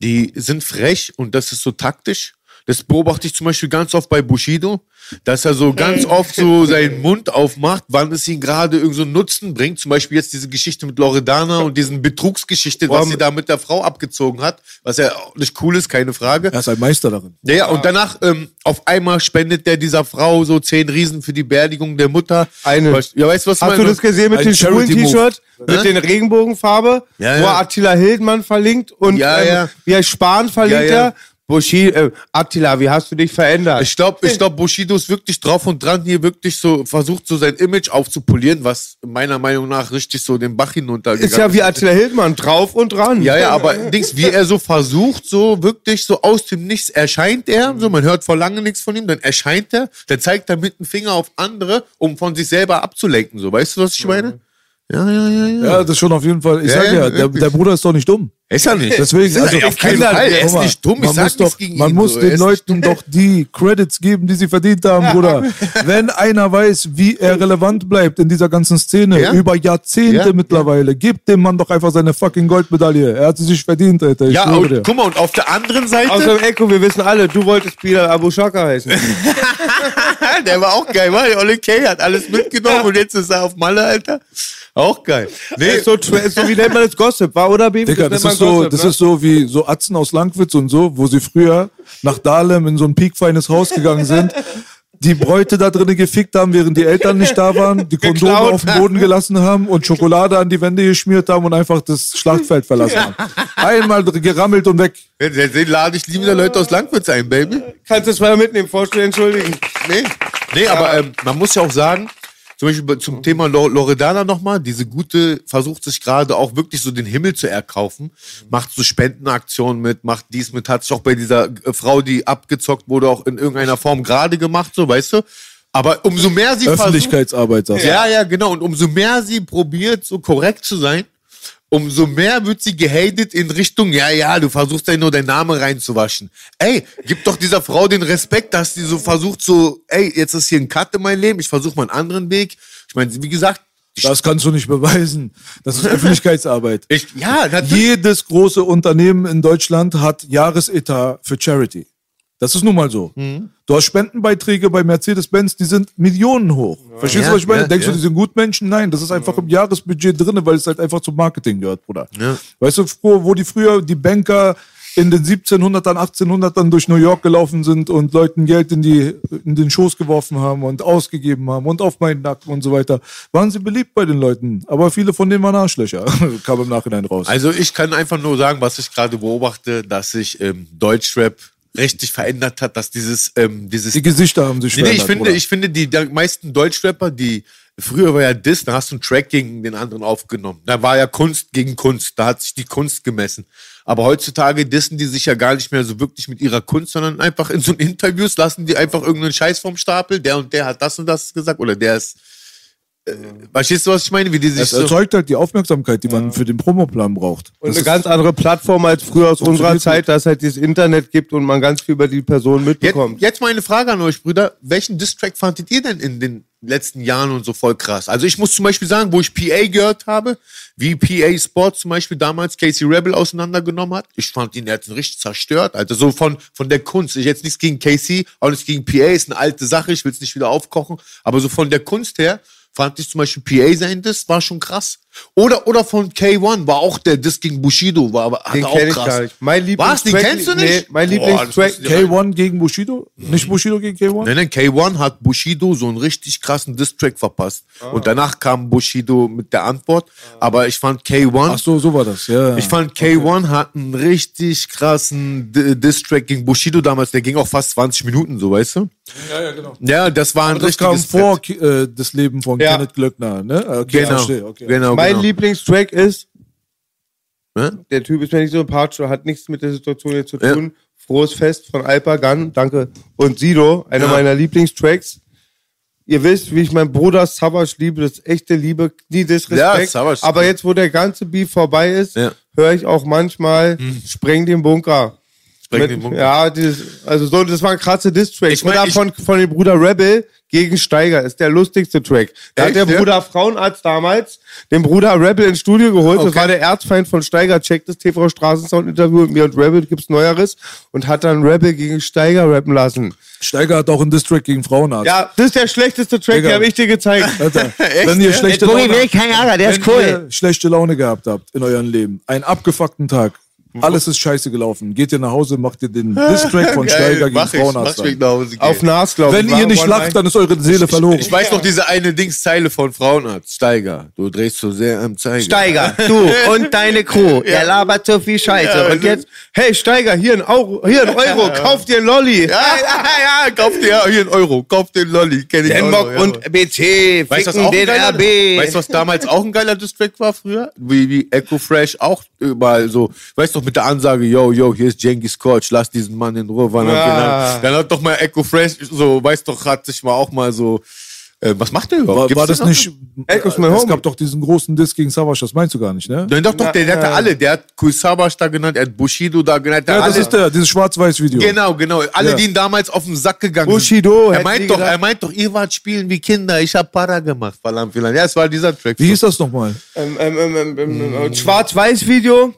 die sind frech und das ist so taktisch. Das beobachte ich zum Beispiel ganz oft bei Bushido, dass er so ganz oft so seinen Mund aufmacht, wann es ihn gerade irgend so einen Nutzen bringt. Zum Beispiel jetzt diese Geschichte mit Loredana und diesen Betrugsgeschichte, was sie da mit der Frau abgezogen hat, was ja auch nicht cool ist, keine Frage. Er ist ein Meister darin. Ja, ja, und danach ähm, auf einmal spendet der dieser Frau so zehn Riesen für die Beerdigung der Mutter. Eine. Ja, weißt du, was Hast du meine? das gesehen mit dem schwulen. T-Shirt? Mit Hä? den Regenbogenfarbe? Ja, Wo ja. er Attila Hildmann verlinkt und Ja, ähm, ja. wie er Spahn verlinkt Ja, ja. er. Bushi, äh, Attila, wie hast du dich verändert? Ich glaube, ich glaub, Bushido ist wirklich drauf und dran, hier wirklich so versucht, so sein Image aufzupolieren, was meiner Meinung nach richtig so den Bach hinuntergegangen ist ja wie Attila Hildmann, drauf und dran. Ja, ja, aber Dings, wie er so versucht, so wirklich so aus dem Nichts erscheint er, so man hört vor lange nichts von ihm, dann erscheint er, dann zeigt er mit dem Finger auf andere, um von sich selber abzulenken, so, weißt du, was ich meine? Ja, ja, ja, ja. Ja, das ist schon auf jeden Fall. Ich Ja, sag ja, ja, der, der Bruder ist doch nicht dumm. Ist er nicht. Deswegen, ist also, er auf keinen Fall, er ist nicht dumm, ich man sag muss doch, Man ihn. muss so. Den Leuten doch die Credits geben, die sie verdient haben, Bruder. Wenn einer weiß, wie er relevant bleibt in dieser ganzen Szene, Ja. über Jahrzehnte Ja. mittlerweile, gibt dem Mann doch einfach seine fucking Goldmedaille. Er hat sie sich verdient, Alter. Ich Ja, und dir. guck mal, und auf der anderen Seite, Außerdem, Echo, wir wissen alle, du wolltest Bilal Abu Shaka heißen. der war auch geil, war der Ole K hat alles mitgenommen und jetzt ist er auf Malle, Alter. Auch geil. Nee, ist, so, so, wie nennt man das Gossip, war oder, Baby? Digga, das nennt ist so, Gossip, das ne? ist so wie so Atzen aus Langwitz und so, wo sie früher nach Dahlem in so ein piekfeines Haus gegangen sind. Die Bräute da drinnen gefickt haben, während die Eltern nicht da waren, die Kondome Geklaut. auf den Boden gelassen haben und Schokolade an die Wände geschmiert haben und einfach das Schlachtfeld verlassen haben. Einmal gerammelt und weg. den lade ich lieber Leute aus Langwitz ein, Baby. Kannst du zweimal mitnehmen, vorstellen, entschuldigen. Nee, nee aber ähm, man muss ja auch sagen, zum Beispiel bei- zum Thema Lo- Loredana nochmal, diese gute versucht sich gerade auch wirklich so den Himmel zu erkaufen, macht so Spendenaktionen mit, macht dies mit, hat sich auch bei dieser äh, Frau, die abgezockt wurde, auch in irgendeiner Form gerade gemacht, so, weißt du? Aber umso mehr sie versucht, Öffentlichkeitsarbeit, sagst du. ja, ja, genau. Und umso mehr sie probiert, so korrekt zu sein, umso mehr wird sie gehatet in Richtung, ja, ja, du versuchst ja nur deinen Namen reinzuwaschen. Ey, gib doch dieser Frau den Respekt, dass sie so versucht, so, ey, jetzt ist hier ein Cut in mein Leben, ich versuche mal einen anderen Weg. Ich meine, wie gesagt, Das kannst du nicht beweisen. Das ist Öffentlichkeitsarbeit. ich ja. Jedes große Unternehmen in Deutschland hat Jahresetat für Charity. Das ist nun mal so. Mhm. Du hast Spendenbeiträge bei Mercedes-Benz, die sind Millionen hoch. Verstehst Ja, du, was ich meine? ja, Denkst ja. du, die sind Gutmenschen? Nein, das ist einfach im Jahresbudget drin, weil es halt einfach zum Marketing gehört, Bruder. Weißt du, wo die früher, die Banker in den 1700ern, 1800ern durch New York gelaufen sind und Leuten Geld in, die, in den Schoß geworfen haben und ausgegeben haben und auf meinen Nacken und so weiter, waren sie beliebt bei den Leuten. Aber viele von denen waren Arschlöcher. Kam im Nachhinein raus. Also ich kann einfach nur sagen, was ich gerade beobachte, dass sich ähm, Deutschrap richtig verändert hat, dass dieses, ähm, dieses Die Gesichter haben sich Nee, nee, ich verändert, finde, Bruder. ich finde, die, die meisten Deutschrapper, die früher war ja Diss, da hast du einen Track gegen den anderen aufgenommen. Da war ja Kunst gegen Kunst, da hat sich die Kunst gemessen. Aber heutzutage dissen die sich ja gar nicht mehr so wirklich mit ihrer Kunst, sondern einfach in so Interviews lassen die einfach irgendeinen Scheiß vom Stapel. Der und der hat das und das gesagt oder der ist Verstehst du, was ich meine? Wie die sich Es so. erzeugt halt die Aufmerksamkeit, die man für den Promoplan braucht. Und Das eine ist- ganz andere Plattform als früher aus unserer Zeit, dass es halt dieses Internet gibt und man ganz viel über die Person Jetzt, mitbekommt. jetzt mal eine Frage an euch, Brüder. Welchen Distrack fandet ihr denn in den letzten Jahren und so voll krass? Also ich muss zum Beispiel sagen, wo ich PA gehört habe, wie PA Sports zum Beispiel damals Casey Rebel auseinandergenommen hat. Ich fand ihn, ihn richtig zerstört. Also so von, von der Kunst. Ich jetzt nichts gegen Casey, auch nichts gegen PA, ist eine alte Sache, ich will es nicht wieder aufkochen. Aber so von der Kunst her fand ich zum Beispiel PA sein Diss, war schon krass. Oder, oder von K1 war auch der Diss gegen Bushido, war Den auch kenn ich krass. gar nicht. Mein Was? Den Lieblingstrack- kennst du Nee, nicht? mein Boah, Lieblingstrack- das musst du dir rein- K1 gegen Bushido? Nicht Bushido gegen K1? Nein, nein, K1 hat Bushido so einen richtig krassen Diss-Track verpasst. Und danach kam Bushido mit der Antwort. Aber ich fand K1, Ach so, so war das, ja. ich fand K1 hat einen richtig krassen Diss-Track gegen Bushido damals. Der ging auch fast 20 Minuten, so weißt du? Ja, ja, genau. Ja, das war ein Das kam richtiges vor äh, das Leben von Ja. Kenneth Glöckner, ne? Okay, Genau, verstehe, okay. genau, Mein genau. Lieblingstrack ist, Ne? der Typ ist mir nicht sympathisch, hat nichts mit der Situation jetzt zu Ja. tun. Frohes Fest von Alpa Gun, danke. Und Sido, einer Ja. meiner Lieblingstracks. Ihr wisst, wie ich meinen Bruder Savage liebe, das ist echte Liebe, nie Disrespekt. Ja, Savage. Aber jetzt, wo der ganze Beef vorbei ist, Ja. Hm. höre ich auch manchmal, spreng den Bunker. Spreng den Bunker. Ja, dieses, also so, das war ein krasser Diss-Track. Ich mein, Oder ich- von, von dem Bruder Rebel gegen Steiger, ist der lustigste Track. Da hat Echt, der ja? Bruder Frauenarzt damals den Bruder Rebel ins Studio geholt. Das Okay. war der Erzfeind von Steiger. Checkt das TV Straßensound-Interview mit mir und Rebel gibt's Neueres und hat dann Rebel gegen Steiger rappen lassen. Steiger hat auch einen Distrack gegen Frauenarzt. Ja, das ist der schlechteste Track, Digga. den habe ich dir gezeigt. Alter, wenn ihr schlechte Laune, will kein Ärger, der ist wenn cool. ihr schlechte Laune gehabt habt in eurem Leben, einen abgefuckten Tag, alles ist scheiße gelaufen, geht ihr nach Hause, macht ihr den Distrack von Steiger gegen mach ich, Frauenarzt mach ich an. nach Hause gehen. Auf Nas, glaube ich. Wenn ihr nicht lacht, dann ist eure Seele verloren. Ich weiß noch diese eine Dingszeile von Frauenarzt. Steiger, du drehst so sehr am Zeiger. Steiger, du und deine Crew. Der labert so viel Scheiße. Ja, und jetzt, Hey Steiger, hier ein Euro, hier ein Euro, kauf dir ein Lolli. Ja, ja, ja, kauf dir hier einen Euro, kauf den Lolli, kenn ich Denbock ja. und BC Weißt du, was den RB. weißt du, was damals auch ein geiler Distrack war früher? Wie, wie Echo Fresh auch überall so, weißt du noch, mit der Ansage, yo, yo, hier ist Genghis Coach, lass diesen Mann in Ruhe. Wann Ja. hat dann hat doch mal Echo Fresh, so, weißt doch, hat sich mal auch mal so, äh, was macht der überhaupt? war, Gibt's war das noch? nicht. Echo ist mein es Homie. gab doch diesen großen Diss gegen Savage, das meinst du gar nicht, ne? Nein, doch, doch, der, der hatte alle. Der hat Kusabash da genannt, er hat Bushido da genannt. Der Ja, hat das alle, ist der, dieses Schwarz-Weiß-Video. Genau, genau. Alle, Ja. die ihn damals auf den Sack gegangen Bushido, sind. Er hätten meint, doch, gedacht. er meint doch, ihr wart spielen wie Kinder. Ich hab Para gemacht. Verdammt, vielleicht. Ja, es war dieser Track. Wie hieß das nochmal? Ähm, ähm, ähm, ähm, ähm, ähm, Schwarz-Weiß-Video.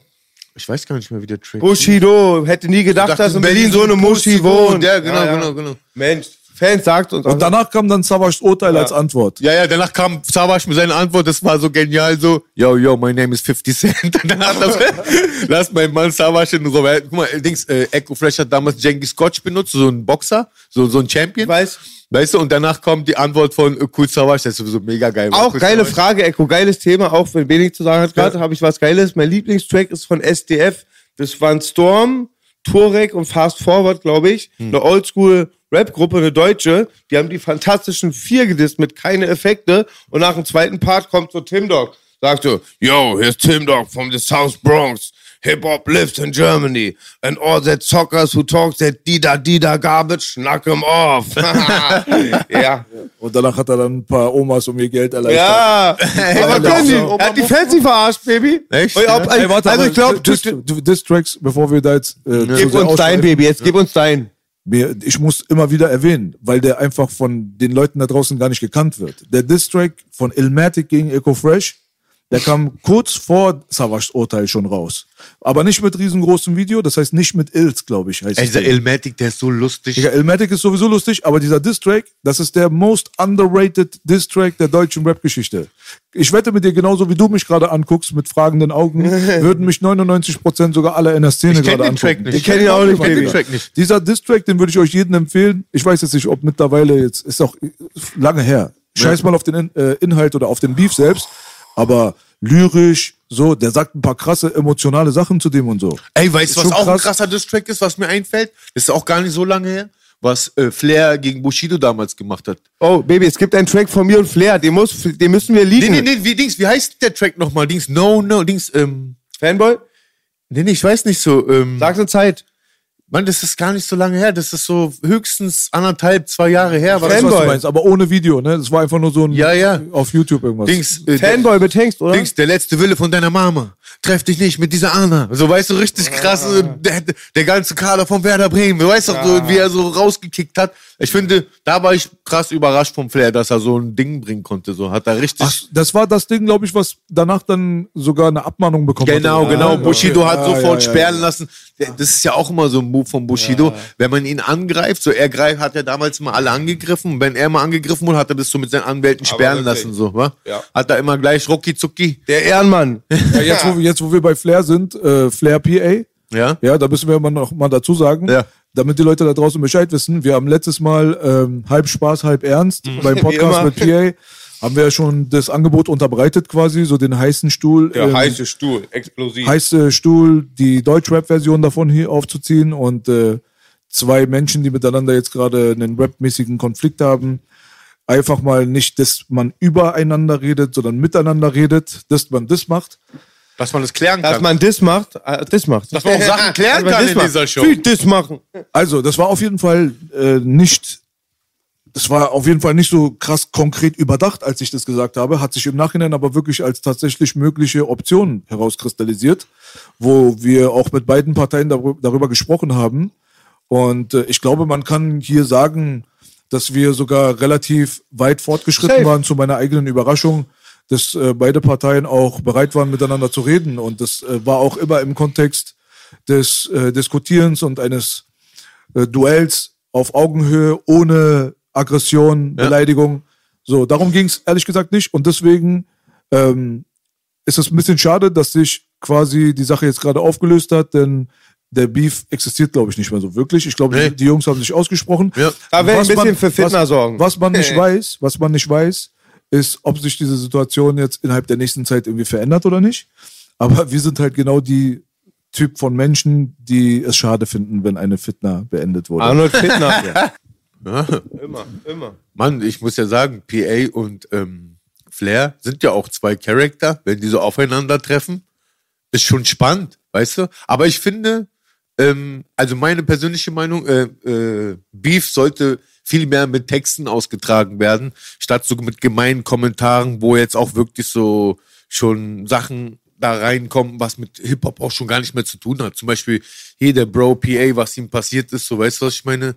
Ich weiß gar nicht mehr, wie der Track Bushido, hätte nie gedacht, dass in Berlin so eine Muschi wohnt. Ja, genau, Ja, ja. genau, genau. Mensch, Fans sagt uns. Und danach kam dann Savages Urteil als Antwort. Ja, ja, danach kam Savas mit seiner Antwort, das war so genial, so, yo, yo, my name is 50 Cent. Er so, lass mein Mann Savas in Ruhe. Guck mal, Dings, äh, Echo Fresh hat damals Genghis Scotch benutzt, so ein Boxer, so, so ein Champion. weiß. Weißt du, und danach kommt die Antwort von äh, Cool Savas, das ist sowieso mega geil. Auch geile Savage. Frage, Echo, geiles Thema, auch wenn wenig zu sagen hat gerade, habe ich was Geiles. Mein Lieblingstrack ist von SDF. Das waren Storm, Turek und Fast Forward, glaube ich. Eine Oldschool Rap-Gruppe, eine deutsche. Die haben die fantastischen vier gedisst mit keine Effekte. Und nach dem zweiten Part kommt so Tim Dog. Sagt so, yo, here's Tim Dog from the South Bronx. Hip-Hop lives in Germany. And all that suckers who talk that Dida Dida garbage, knock 'em off. ja. Und danach hat er dann ein paar Omas um ihr Geld erleichtert. Ja, aber Ja, können die, er hat die Fancy verarscht, Baby. Echt? Ob, Ey, warte, also aber ich glaube, Dis- Distracks, bevor wir da jetzt äh, gib uns dein Baby, jetzt gib uns dein. Mir, ich muss immer wieder erwähnen, weil der einfach von den Leuten da draußen gar nicht gekannt wird. Der Distrack von Ilmatic gegen Eco Fresh, der kam kurz vor Savages Urteil schon raus. Aber nicht mit riesengroßem Video, das heißt nicht mit Ills, glaube ich. Heißt Ey, es dieser. Ilmatic, der ist so lustig. Digga, Ilmatic ist sowieso lustig, aber dieser Distrack, das ist der most underrated Distrack der deutschen Rap-Geschichte. Ich wette mit dir, genauso wie du mich gerade anguckst, mit fragenden Augen, würden mich 99% sogar alle in der Szene gerade den Track angucken. nicht. Ich kenn ihn auch nicht, Ich kenn den. Track nicht. Dieser Distrack, den würde ich euch jedem empfehlen. Ich weiß jetzt nicht, ob mittlerweile jetzt, ist auch lange her. Scheiß mal auf den In äh, Inhalt oder auf den Beef selbst, aber lyrisch, so, der sagt ein paar krasse emotionale Sachen zu dem und so. Ey, weißt du, was auch ein krass. krasser Distrack ist, was mir einfällt? Das ist auch gar nicht so lange her, was äh, Flair gegen Bushido damals gemacht hat. Oh, Baby, es gibt einen Track von mir und Flair, den, muss, den müssen wir Nee, liegen. nee, nee, wie, Dings, wie heißt der Track nochmal? Dings, no, no, Dings, ähm, Fanboy, nee, nee, ich weiß nicht so, ähm, sag eine Zeit. Mann, das ist gar nicht so lange her. Das ist so höchstens anderthalb, zwei Jahre her. Aber Weißt du, was du Fanboy. meinst, aber ohne Video, ne? Das war einfach nur so ein Ja, ja. auf YouTube irgendwas. Dings, äh, Fanboy mit Hengst, oder? Dings, der letzte Wille von deiner Mama. Treff dich nicht mit dieser Anna. So, weißt du, richtig krass. äh, Der, der ganze Kader von Werder Bremen. Du weißt doch, so, wie er so rausgekickt hat. Ich finde, da war ich krass überrascht vom Flair, dass er so ein Ding bringen konnte. So, hat er richtig. Ach, das war das Ding, glaube ich, was danach dann sogar eine Abmahnung bekommen Genau, hat. genau. Ja, Bushido okay. hat Ja, sofort ja, ja, sperren lassen. Das ist ja auch immer so ein Move von Bushido. Wenn man ihn angreift, so er greift, hat er damals mal alle angegriffen. Wenn er mal angegriffen wurde, hat er das so mit seinen Anwälten sperren lassen, so, wa? Ja. Hat er immer gleich Rucki Zucki. Der Ehrenmann. Ja, jetzt, wo, wir- jetzt, wo wir bei Flair sind, äh, Flair PA, Ja? ja, da müssen wir mal noch mal dazu sagen, Ja. damit die Leute da draußen Bescheid wissen. Wir haben letztes Mal ähm, halb Spaß, halb ernst beim Podcast immer. mit PA. Haben wir ja schon das Angebot unterbreitet quasi, so den heißen Stuhl. Der ähm, heiße Stuhl, explosiv. heiße Stuhl, die Deutschrap-Version davon hier aufzuziehen und äh, zwei Menschen, die miteinander jetzt gerade einen rapmäßigen Konflikt haben, einfach mal nicht, dass man übereinander redet, sondern miteinander redet, dass man das macht. Dass man das klären Dass kann. man das macht, äh, das macht. Dass man auch Sachen klären Dass man kann in macht. dieser Show. Wie das machen. Also, das war auf jeden Fall äh, nicht, das war auf jeden Fall nicht so krass konkret überdacht, als ich das gesagt habe, hat sich im Nachhinein aber wirklich als tatsächlich mögliche Option herauskristallisiert, wo wir auch mit beiden Parteien darüber, gesprochen haben. Und äh, ich glaube, man kann hier sagen, dass wir sogar relativ weit fortgeschritten Safe. waren zu meiner eigenen Überraschung, dass äh, beide Parteien auch bereit waren, miteinander zu reden. Und das äh, war auch immer im Kontext des Diskutierens und eines Duells auf Augenhöhe, ohne Aggression, Beleidigung. So, darum ging es ehrlich gesagt nicht. Und deswegen ähm, ist es ein bisschen schade, dass sich quasi die Sache jetzt gerade aufgelöst hat, denn der Beef existiert, glaube ich, nicht mehr so wirklich. Ich glaube, Nee. die, die Jungs haben sich ausgesprochen. Ja. Da ich ein bisschen man- für Fitner was, sorgen. Was man nicht weiß, was man nicht weiß, ist, ob sich diese Situation jetzt innerhalb der nächsten Zeit irgendwie verändert oder nicht. Aber wir sind halt genau die Typ von Menschen, die es schade finden, wenn eine Fitna beendet wurde. Arnold Fitner. Immer, immer. Mann, ich muss ja sagen, PA und ähm, Flair sind ja auch zwei Charakter, wenn die so aufeinandertreffen. Ist schon spannend, weißt du? Aber ich finde, ähm, also meine persönliche Meinung, äh, äh, Beef sollte viel mehr mit Texten ausgetragen werden, statt so mit gemeinen Kommentaren, wo jetzt auch wirklich so schon Sachen da reinkommen, was mit Hip-Hop auch schon gar nicht mehr zu tun hat. Zum Beispiel hier der Bro PA, was ihm passiert ist, so weißt du, was ich meine?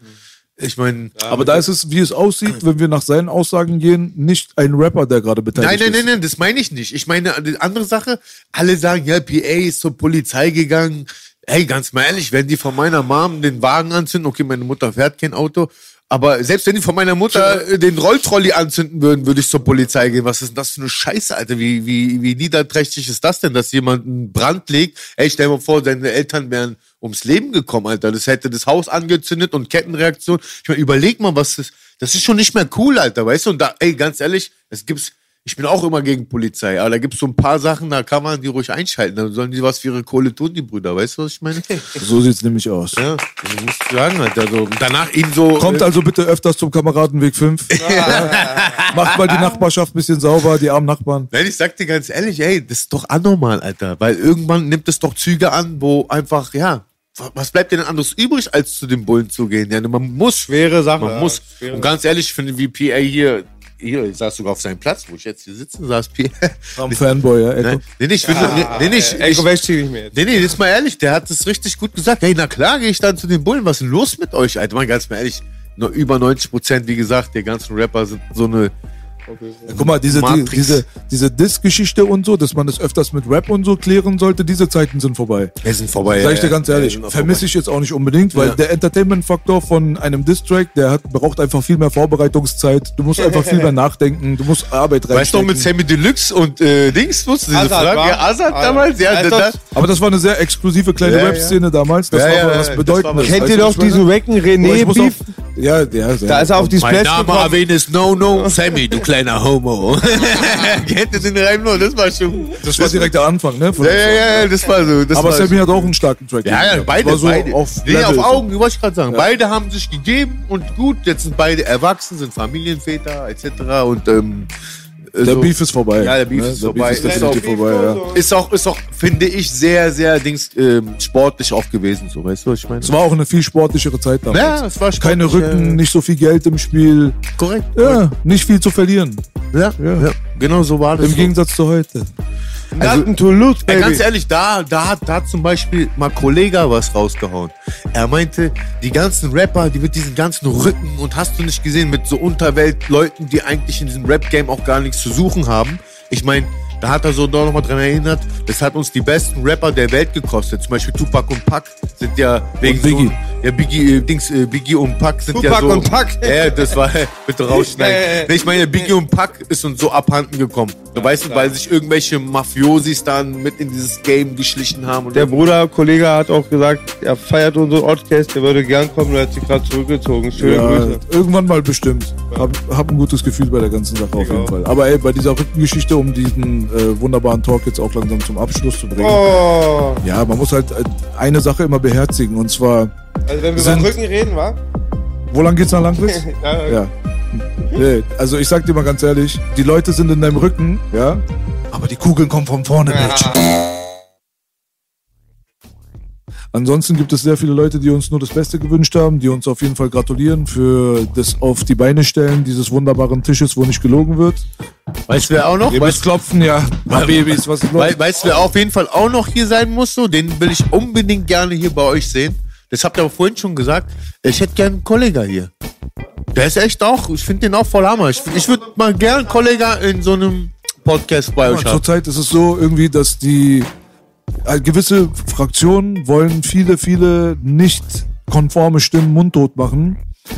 Ich meine, Aber da ist es, wie es aussieht, wenn wir nach seinen Aussagen gehen, nicht ein Rapper, der gerade beteiligt Nein, nein, ist. nein, nein, das meine ich nicht. Ich meine, die andere Sache, alle sagen, ja, PA ist zur Polizei gegangen. Hey, ganz mal ehrlich, wenn die von meiner Mom den Wagen anzünden, okay, meine Mutter fährt kein Auto, aber selbst wenn die von meiner Mutter äh, den Rolltrolley anzünden würden, würde ich zur Polizei gehen. Was ist denn das für eine Scheiße, Alter? Wie, wie, wie niederträchtig ist das denn, dass jemand einen Brand legt? Ey, stell dir mal vor, deine Eltern wären ums Leben gekommen, Alter. Das hätte das Haus angezündet und Kettenreaktion. Ich meine, überleg mal, was das, das ist schon nicht mehr cool, Alter, weißt du? Und da, ey, ganz ehrlich, es gibt's, ich bin auch immer gegen Polizei, aber da gibt's so ein paar Sachen, da kann man die ruhig einschalten. Dann sollen die was für ihre Kohle tun, die Brüder, weißt du, was ich meine? So sieht's nämlich aus. Ja, also muss ich sagen, Alter, so. Und danach ihn so. Kommt also bitte öfters zum Kameradenweg 5. ja. Macht mal die Nachbarschaft ein bisschen sauber, die armen Nachbarn. Nein, ich sag dir ganz ehrlich, ey, das ist doch anormal, Alter. Weil irgendwann nimmt es doch Züge an, wo einfach, ja, was bleibt dir denn anderes übrig, als zu den Bullen zu gehen? Ja, man muss. Schwere Sache. Man ja, muss. schwere Und ganz ehrlich, ich finde, wie PA hier, hier, ich saß sogar auf seinem Platz, wo ich jetzt hier sitze, saß PA. Am Fanboy, ja. Echo. Nein, nee, nee, ich finde, nee, nee, nee, ich, West zieh ich mir jetzt. Nee, nee, das mal ehrlich, der hat es richtig gut gesagt. Hey, na klar gehe ich dann zu den Bullen. Was ist denn los mit euch, Alter? Mal ganz mal ehrlich, nur über 90 Prozent, wie gesagt, der ganzen Rapper sind so eine. Ja, guck mal, diese, die, Matrix. diese, diese Diss-Geschichte und so, dass man das öfters mit Rap und so klären sollte, diese Zeiten sind vorbei. Wir sind vorbei. Sag ich dir ganz ehrlich, vermisse ich jetzt auch nicht unbedingt, weil Ja. der Entertainment-Faktor von einem Diss-Track, der hat, braucht einfach viel mehr Vorbereitungszeit. Du musst einfach viel mehr nachdenken, du musst Arbeit Weißt du reinstecken. mit Sammy Deluxe und äh, Dings, wusstest du diese Azad, Frage? wa? Ja, Azad damals? Ja, Azad. da, da, Aber das war eine sehr exklusive kleine Ja, ja. Rap-Szene damals. Das Ja, war was das war Bedeutendes. Kennt Weißt ihr doch diesen Wacken Boah, René ich muss Beef? auch- Ja, ja, ja. Da ist er auf die mein Splash Name gekommen. erwähnt ist No No Sammy, du kleiner Homo. Kennt ihr den Reim noch? Das war schon. Das war direkt der Anfang, ne? Von Ja, ja, ja, das war so. Das Aber war Sammy hat auch einen starken Track. Ja, ja, beide, war so beide. Auf, nee, auf. Augen, wollte ich gerade sagen. Beide haben sich gegeben und gut, jetzt sind beide erwachsen, sind Familienväter etc. Und ähm, äh, Der so- Beef ist vorbei. Ja, der Beef Ne? ist der vorbei. Beef ist Ist auch- vorbei, ja. Ist auch, ist auch, finde ich, sehr, sehr dings, ähm, sportlich auch gewesen, so, weißt du, was ich meine? Es war auch eine viel sportlichere Zeit damals. Ja, es war Keine Rücken, äh, nicht so viel Geld im Spiel. Korrekt. Ja, nicht viel zu verlieren. Ja, ja. Genau so war das. Im so. Gegensatz zu heute. Nothing to lose, Ey, ganz ehrlich, da, da, hat, da hat zum Beispiel mal Kollega was rausgehauen. Er meinte, die ganzen Rapper, die mit diesen ganzen Rücken und hast du nicht gesehen, mit so Unterweltleuten, die eigentlich in diesem Rap-Game auch gar nichts zu suchen haben. Ich meine, da hat er so doch nochmal dran erinnert, das hat uns die besten Rapper der Welt gekostet. Zum Beispiel Tupac und Pac sind ja wegen so... Ja, Biggie, äh, Dings, äh, Biggie und Pac sind ja Tupac so... und Pac. Ja, das war... Bitte rausschneiden. Nee, ich meine, Biggie und Pac ist uns so abhanden gekommen. Du weißt, weil sich irgendwelche Mafiosis dann mit in dieses Game geschlichen haben. Und Der Bruder, Kollege hat auch gesagt, er feiert unseren Podcast, der würde gern kommen, der hat sich gerade zurückgezogen. Schöne Ja, Grüße. irgendwann mal bestimmt. Hab, hab ein gutes Gefühl bei der ganzen Sache auf jeden Fall. Aber ey, bei dieser Rückengeschichte, um diesen äh, wunderbaren Talk jetzt auch langsam zum Abschluss zu bringen. Oh. Ja, man muss halt äh, eine Sache immer beherzigen und zwar, Also wenn wir Sind- über Rücken reden, wa? wo lang geht's nach Langwitz? Ja, Ja. Nee, also ich sag dir mal ganz ehrlich, die Leute sind in deinem Rücken, ja, aber die Kugeln kommen von vorne, Bitch. Ansonsten gibt es sehr viele Leute, die uns nur das Beste gewünscht haben, die uns auf jeden Fall gratulieren für das auf die Beine stellen dieses wunderbaren Tisches, wo nicht gelogen wird. weißt du, wer auch noch? Babys Weißt, klopfen, ja. Babys, was ist los? weißt du, wer auf jeden Fall auch noch hier sein muss? So? Den will ich unbedingt gerne hier bei euch sehen. Das habt ihr aber vorhin schon gesagt. Ich hätte gern einen Kollegen hier. Der ist echt auch, ich finde den auch voll Hammer. Ich, ich würde mal gern einen Kollegen in so einem Podcast bei euch haben. Zurzeit ist es so irgendwie, dass die äh, gewisse Fraktionen wollen viele, viele nicht konforme Stimmen mundtot machen.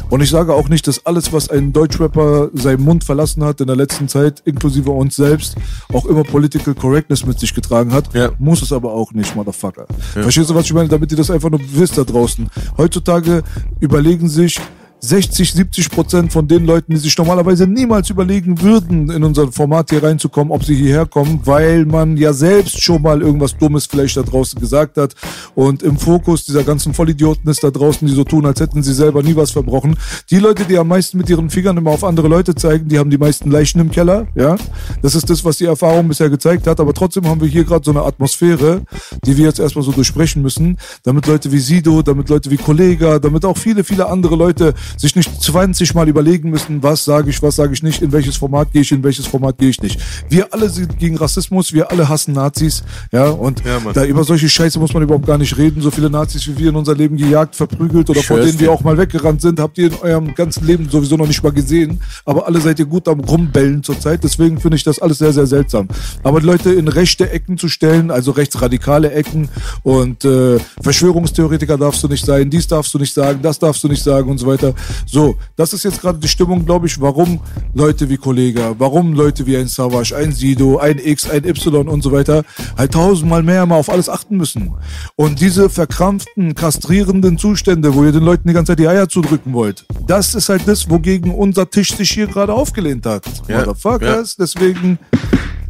Und ich sage auch nicht, dass alles, was ein Deutschrapper seinen Mund verlassen hat in der letzten Zeit, inklusive uns selbst, auch immer Political Correctness mit sich getragen hat. Ja. Muss es aber auch nicht, Motherfucker. Verstehst du, was ich meine? Damit ihr das einfach nur wisst da draußen. Heutzutage überlegen sich 60, 70 Prozent von den Leuten, die sich normalerweise niemals überlegen würden, in unser Format hier reinzukommen, ob sie hierher kommen, weil man ja selbst schon mal irgendwas Dummes vielleicht da draußen gesagt hat. Und im Fokus dieser ganzen Vollidioten ist da draußen, die so tun, als hätten sie selber nie was verbrochen. Die Leute, die am meisten mit ihren Fingern immer auf andere Leute zeigen, die haben die meisten Leichen im Keller. Ja, das ist das, was die Erfahrung bisher gezeigt hat. Aber trotzdem haben wir hier gerade so eine Atmosphäre, die wir jetzt erstmal so durchsprechen müssen, damit Leute wie Sido, damit Leute wie Kollega, damit auch viele, viele andere Leute sich nicht 20 Mal überlegen müssen, was sage ich, was sage ich nicht, in welches Format gehe ich, in welches Format gehe ich nicht. Wir alle sind gegen Rassismus, wir alle hassen Nazis, ja, und Ja, da über solche Scheiße muss man überhaupt gar nicht reden. So viele Nazis, wie wir in unser Leben gejagt, verprügelt oder vor schwör's denen wir dir. auch mal weggerannt sind, habt ihr in eurem ganzen Leben sowieso noch nicht mal gesehen. Aber alle seid ihr gut am Rumbellen zurzeit. Deswegen finde ich das alles sehr, sehr seltsam. Aber Leute in rechte Ecken zu stellen, also rechtsradikale Ecken und äh, Verschwörungstheoretiker darfst du nicht sein, dies darfst du nicht sagen, das darfst du nicht sagen und so weiter. So, das ist jetzt gerade die Stimmung, glaube ich, warum Leute wie Kollega, warum Leute wie ein Savage, ein Sido, ein X, ein Y und so weiter halt tausendmal mehr mal auf alles achten müssen. Und diese verkrampften, kastrierenden Zustände, wo ihr den Leuten die ganze Zeit die Eier zudrücken wollt, das ist halt das, wogegen unser Tisch sich hier gerade aufgelehnt hat. Ja, Motherfuckers, deswegen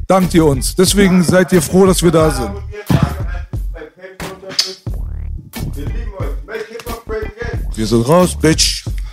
dankt ihr uns. Deswegen seid ihr froh, dass wir da sind. Wir sind raus, Bitch.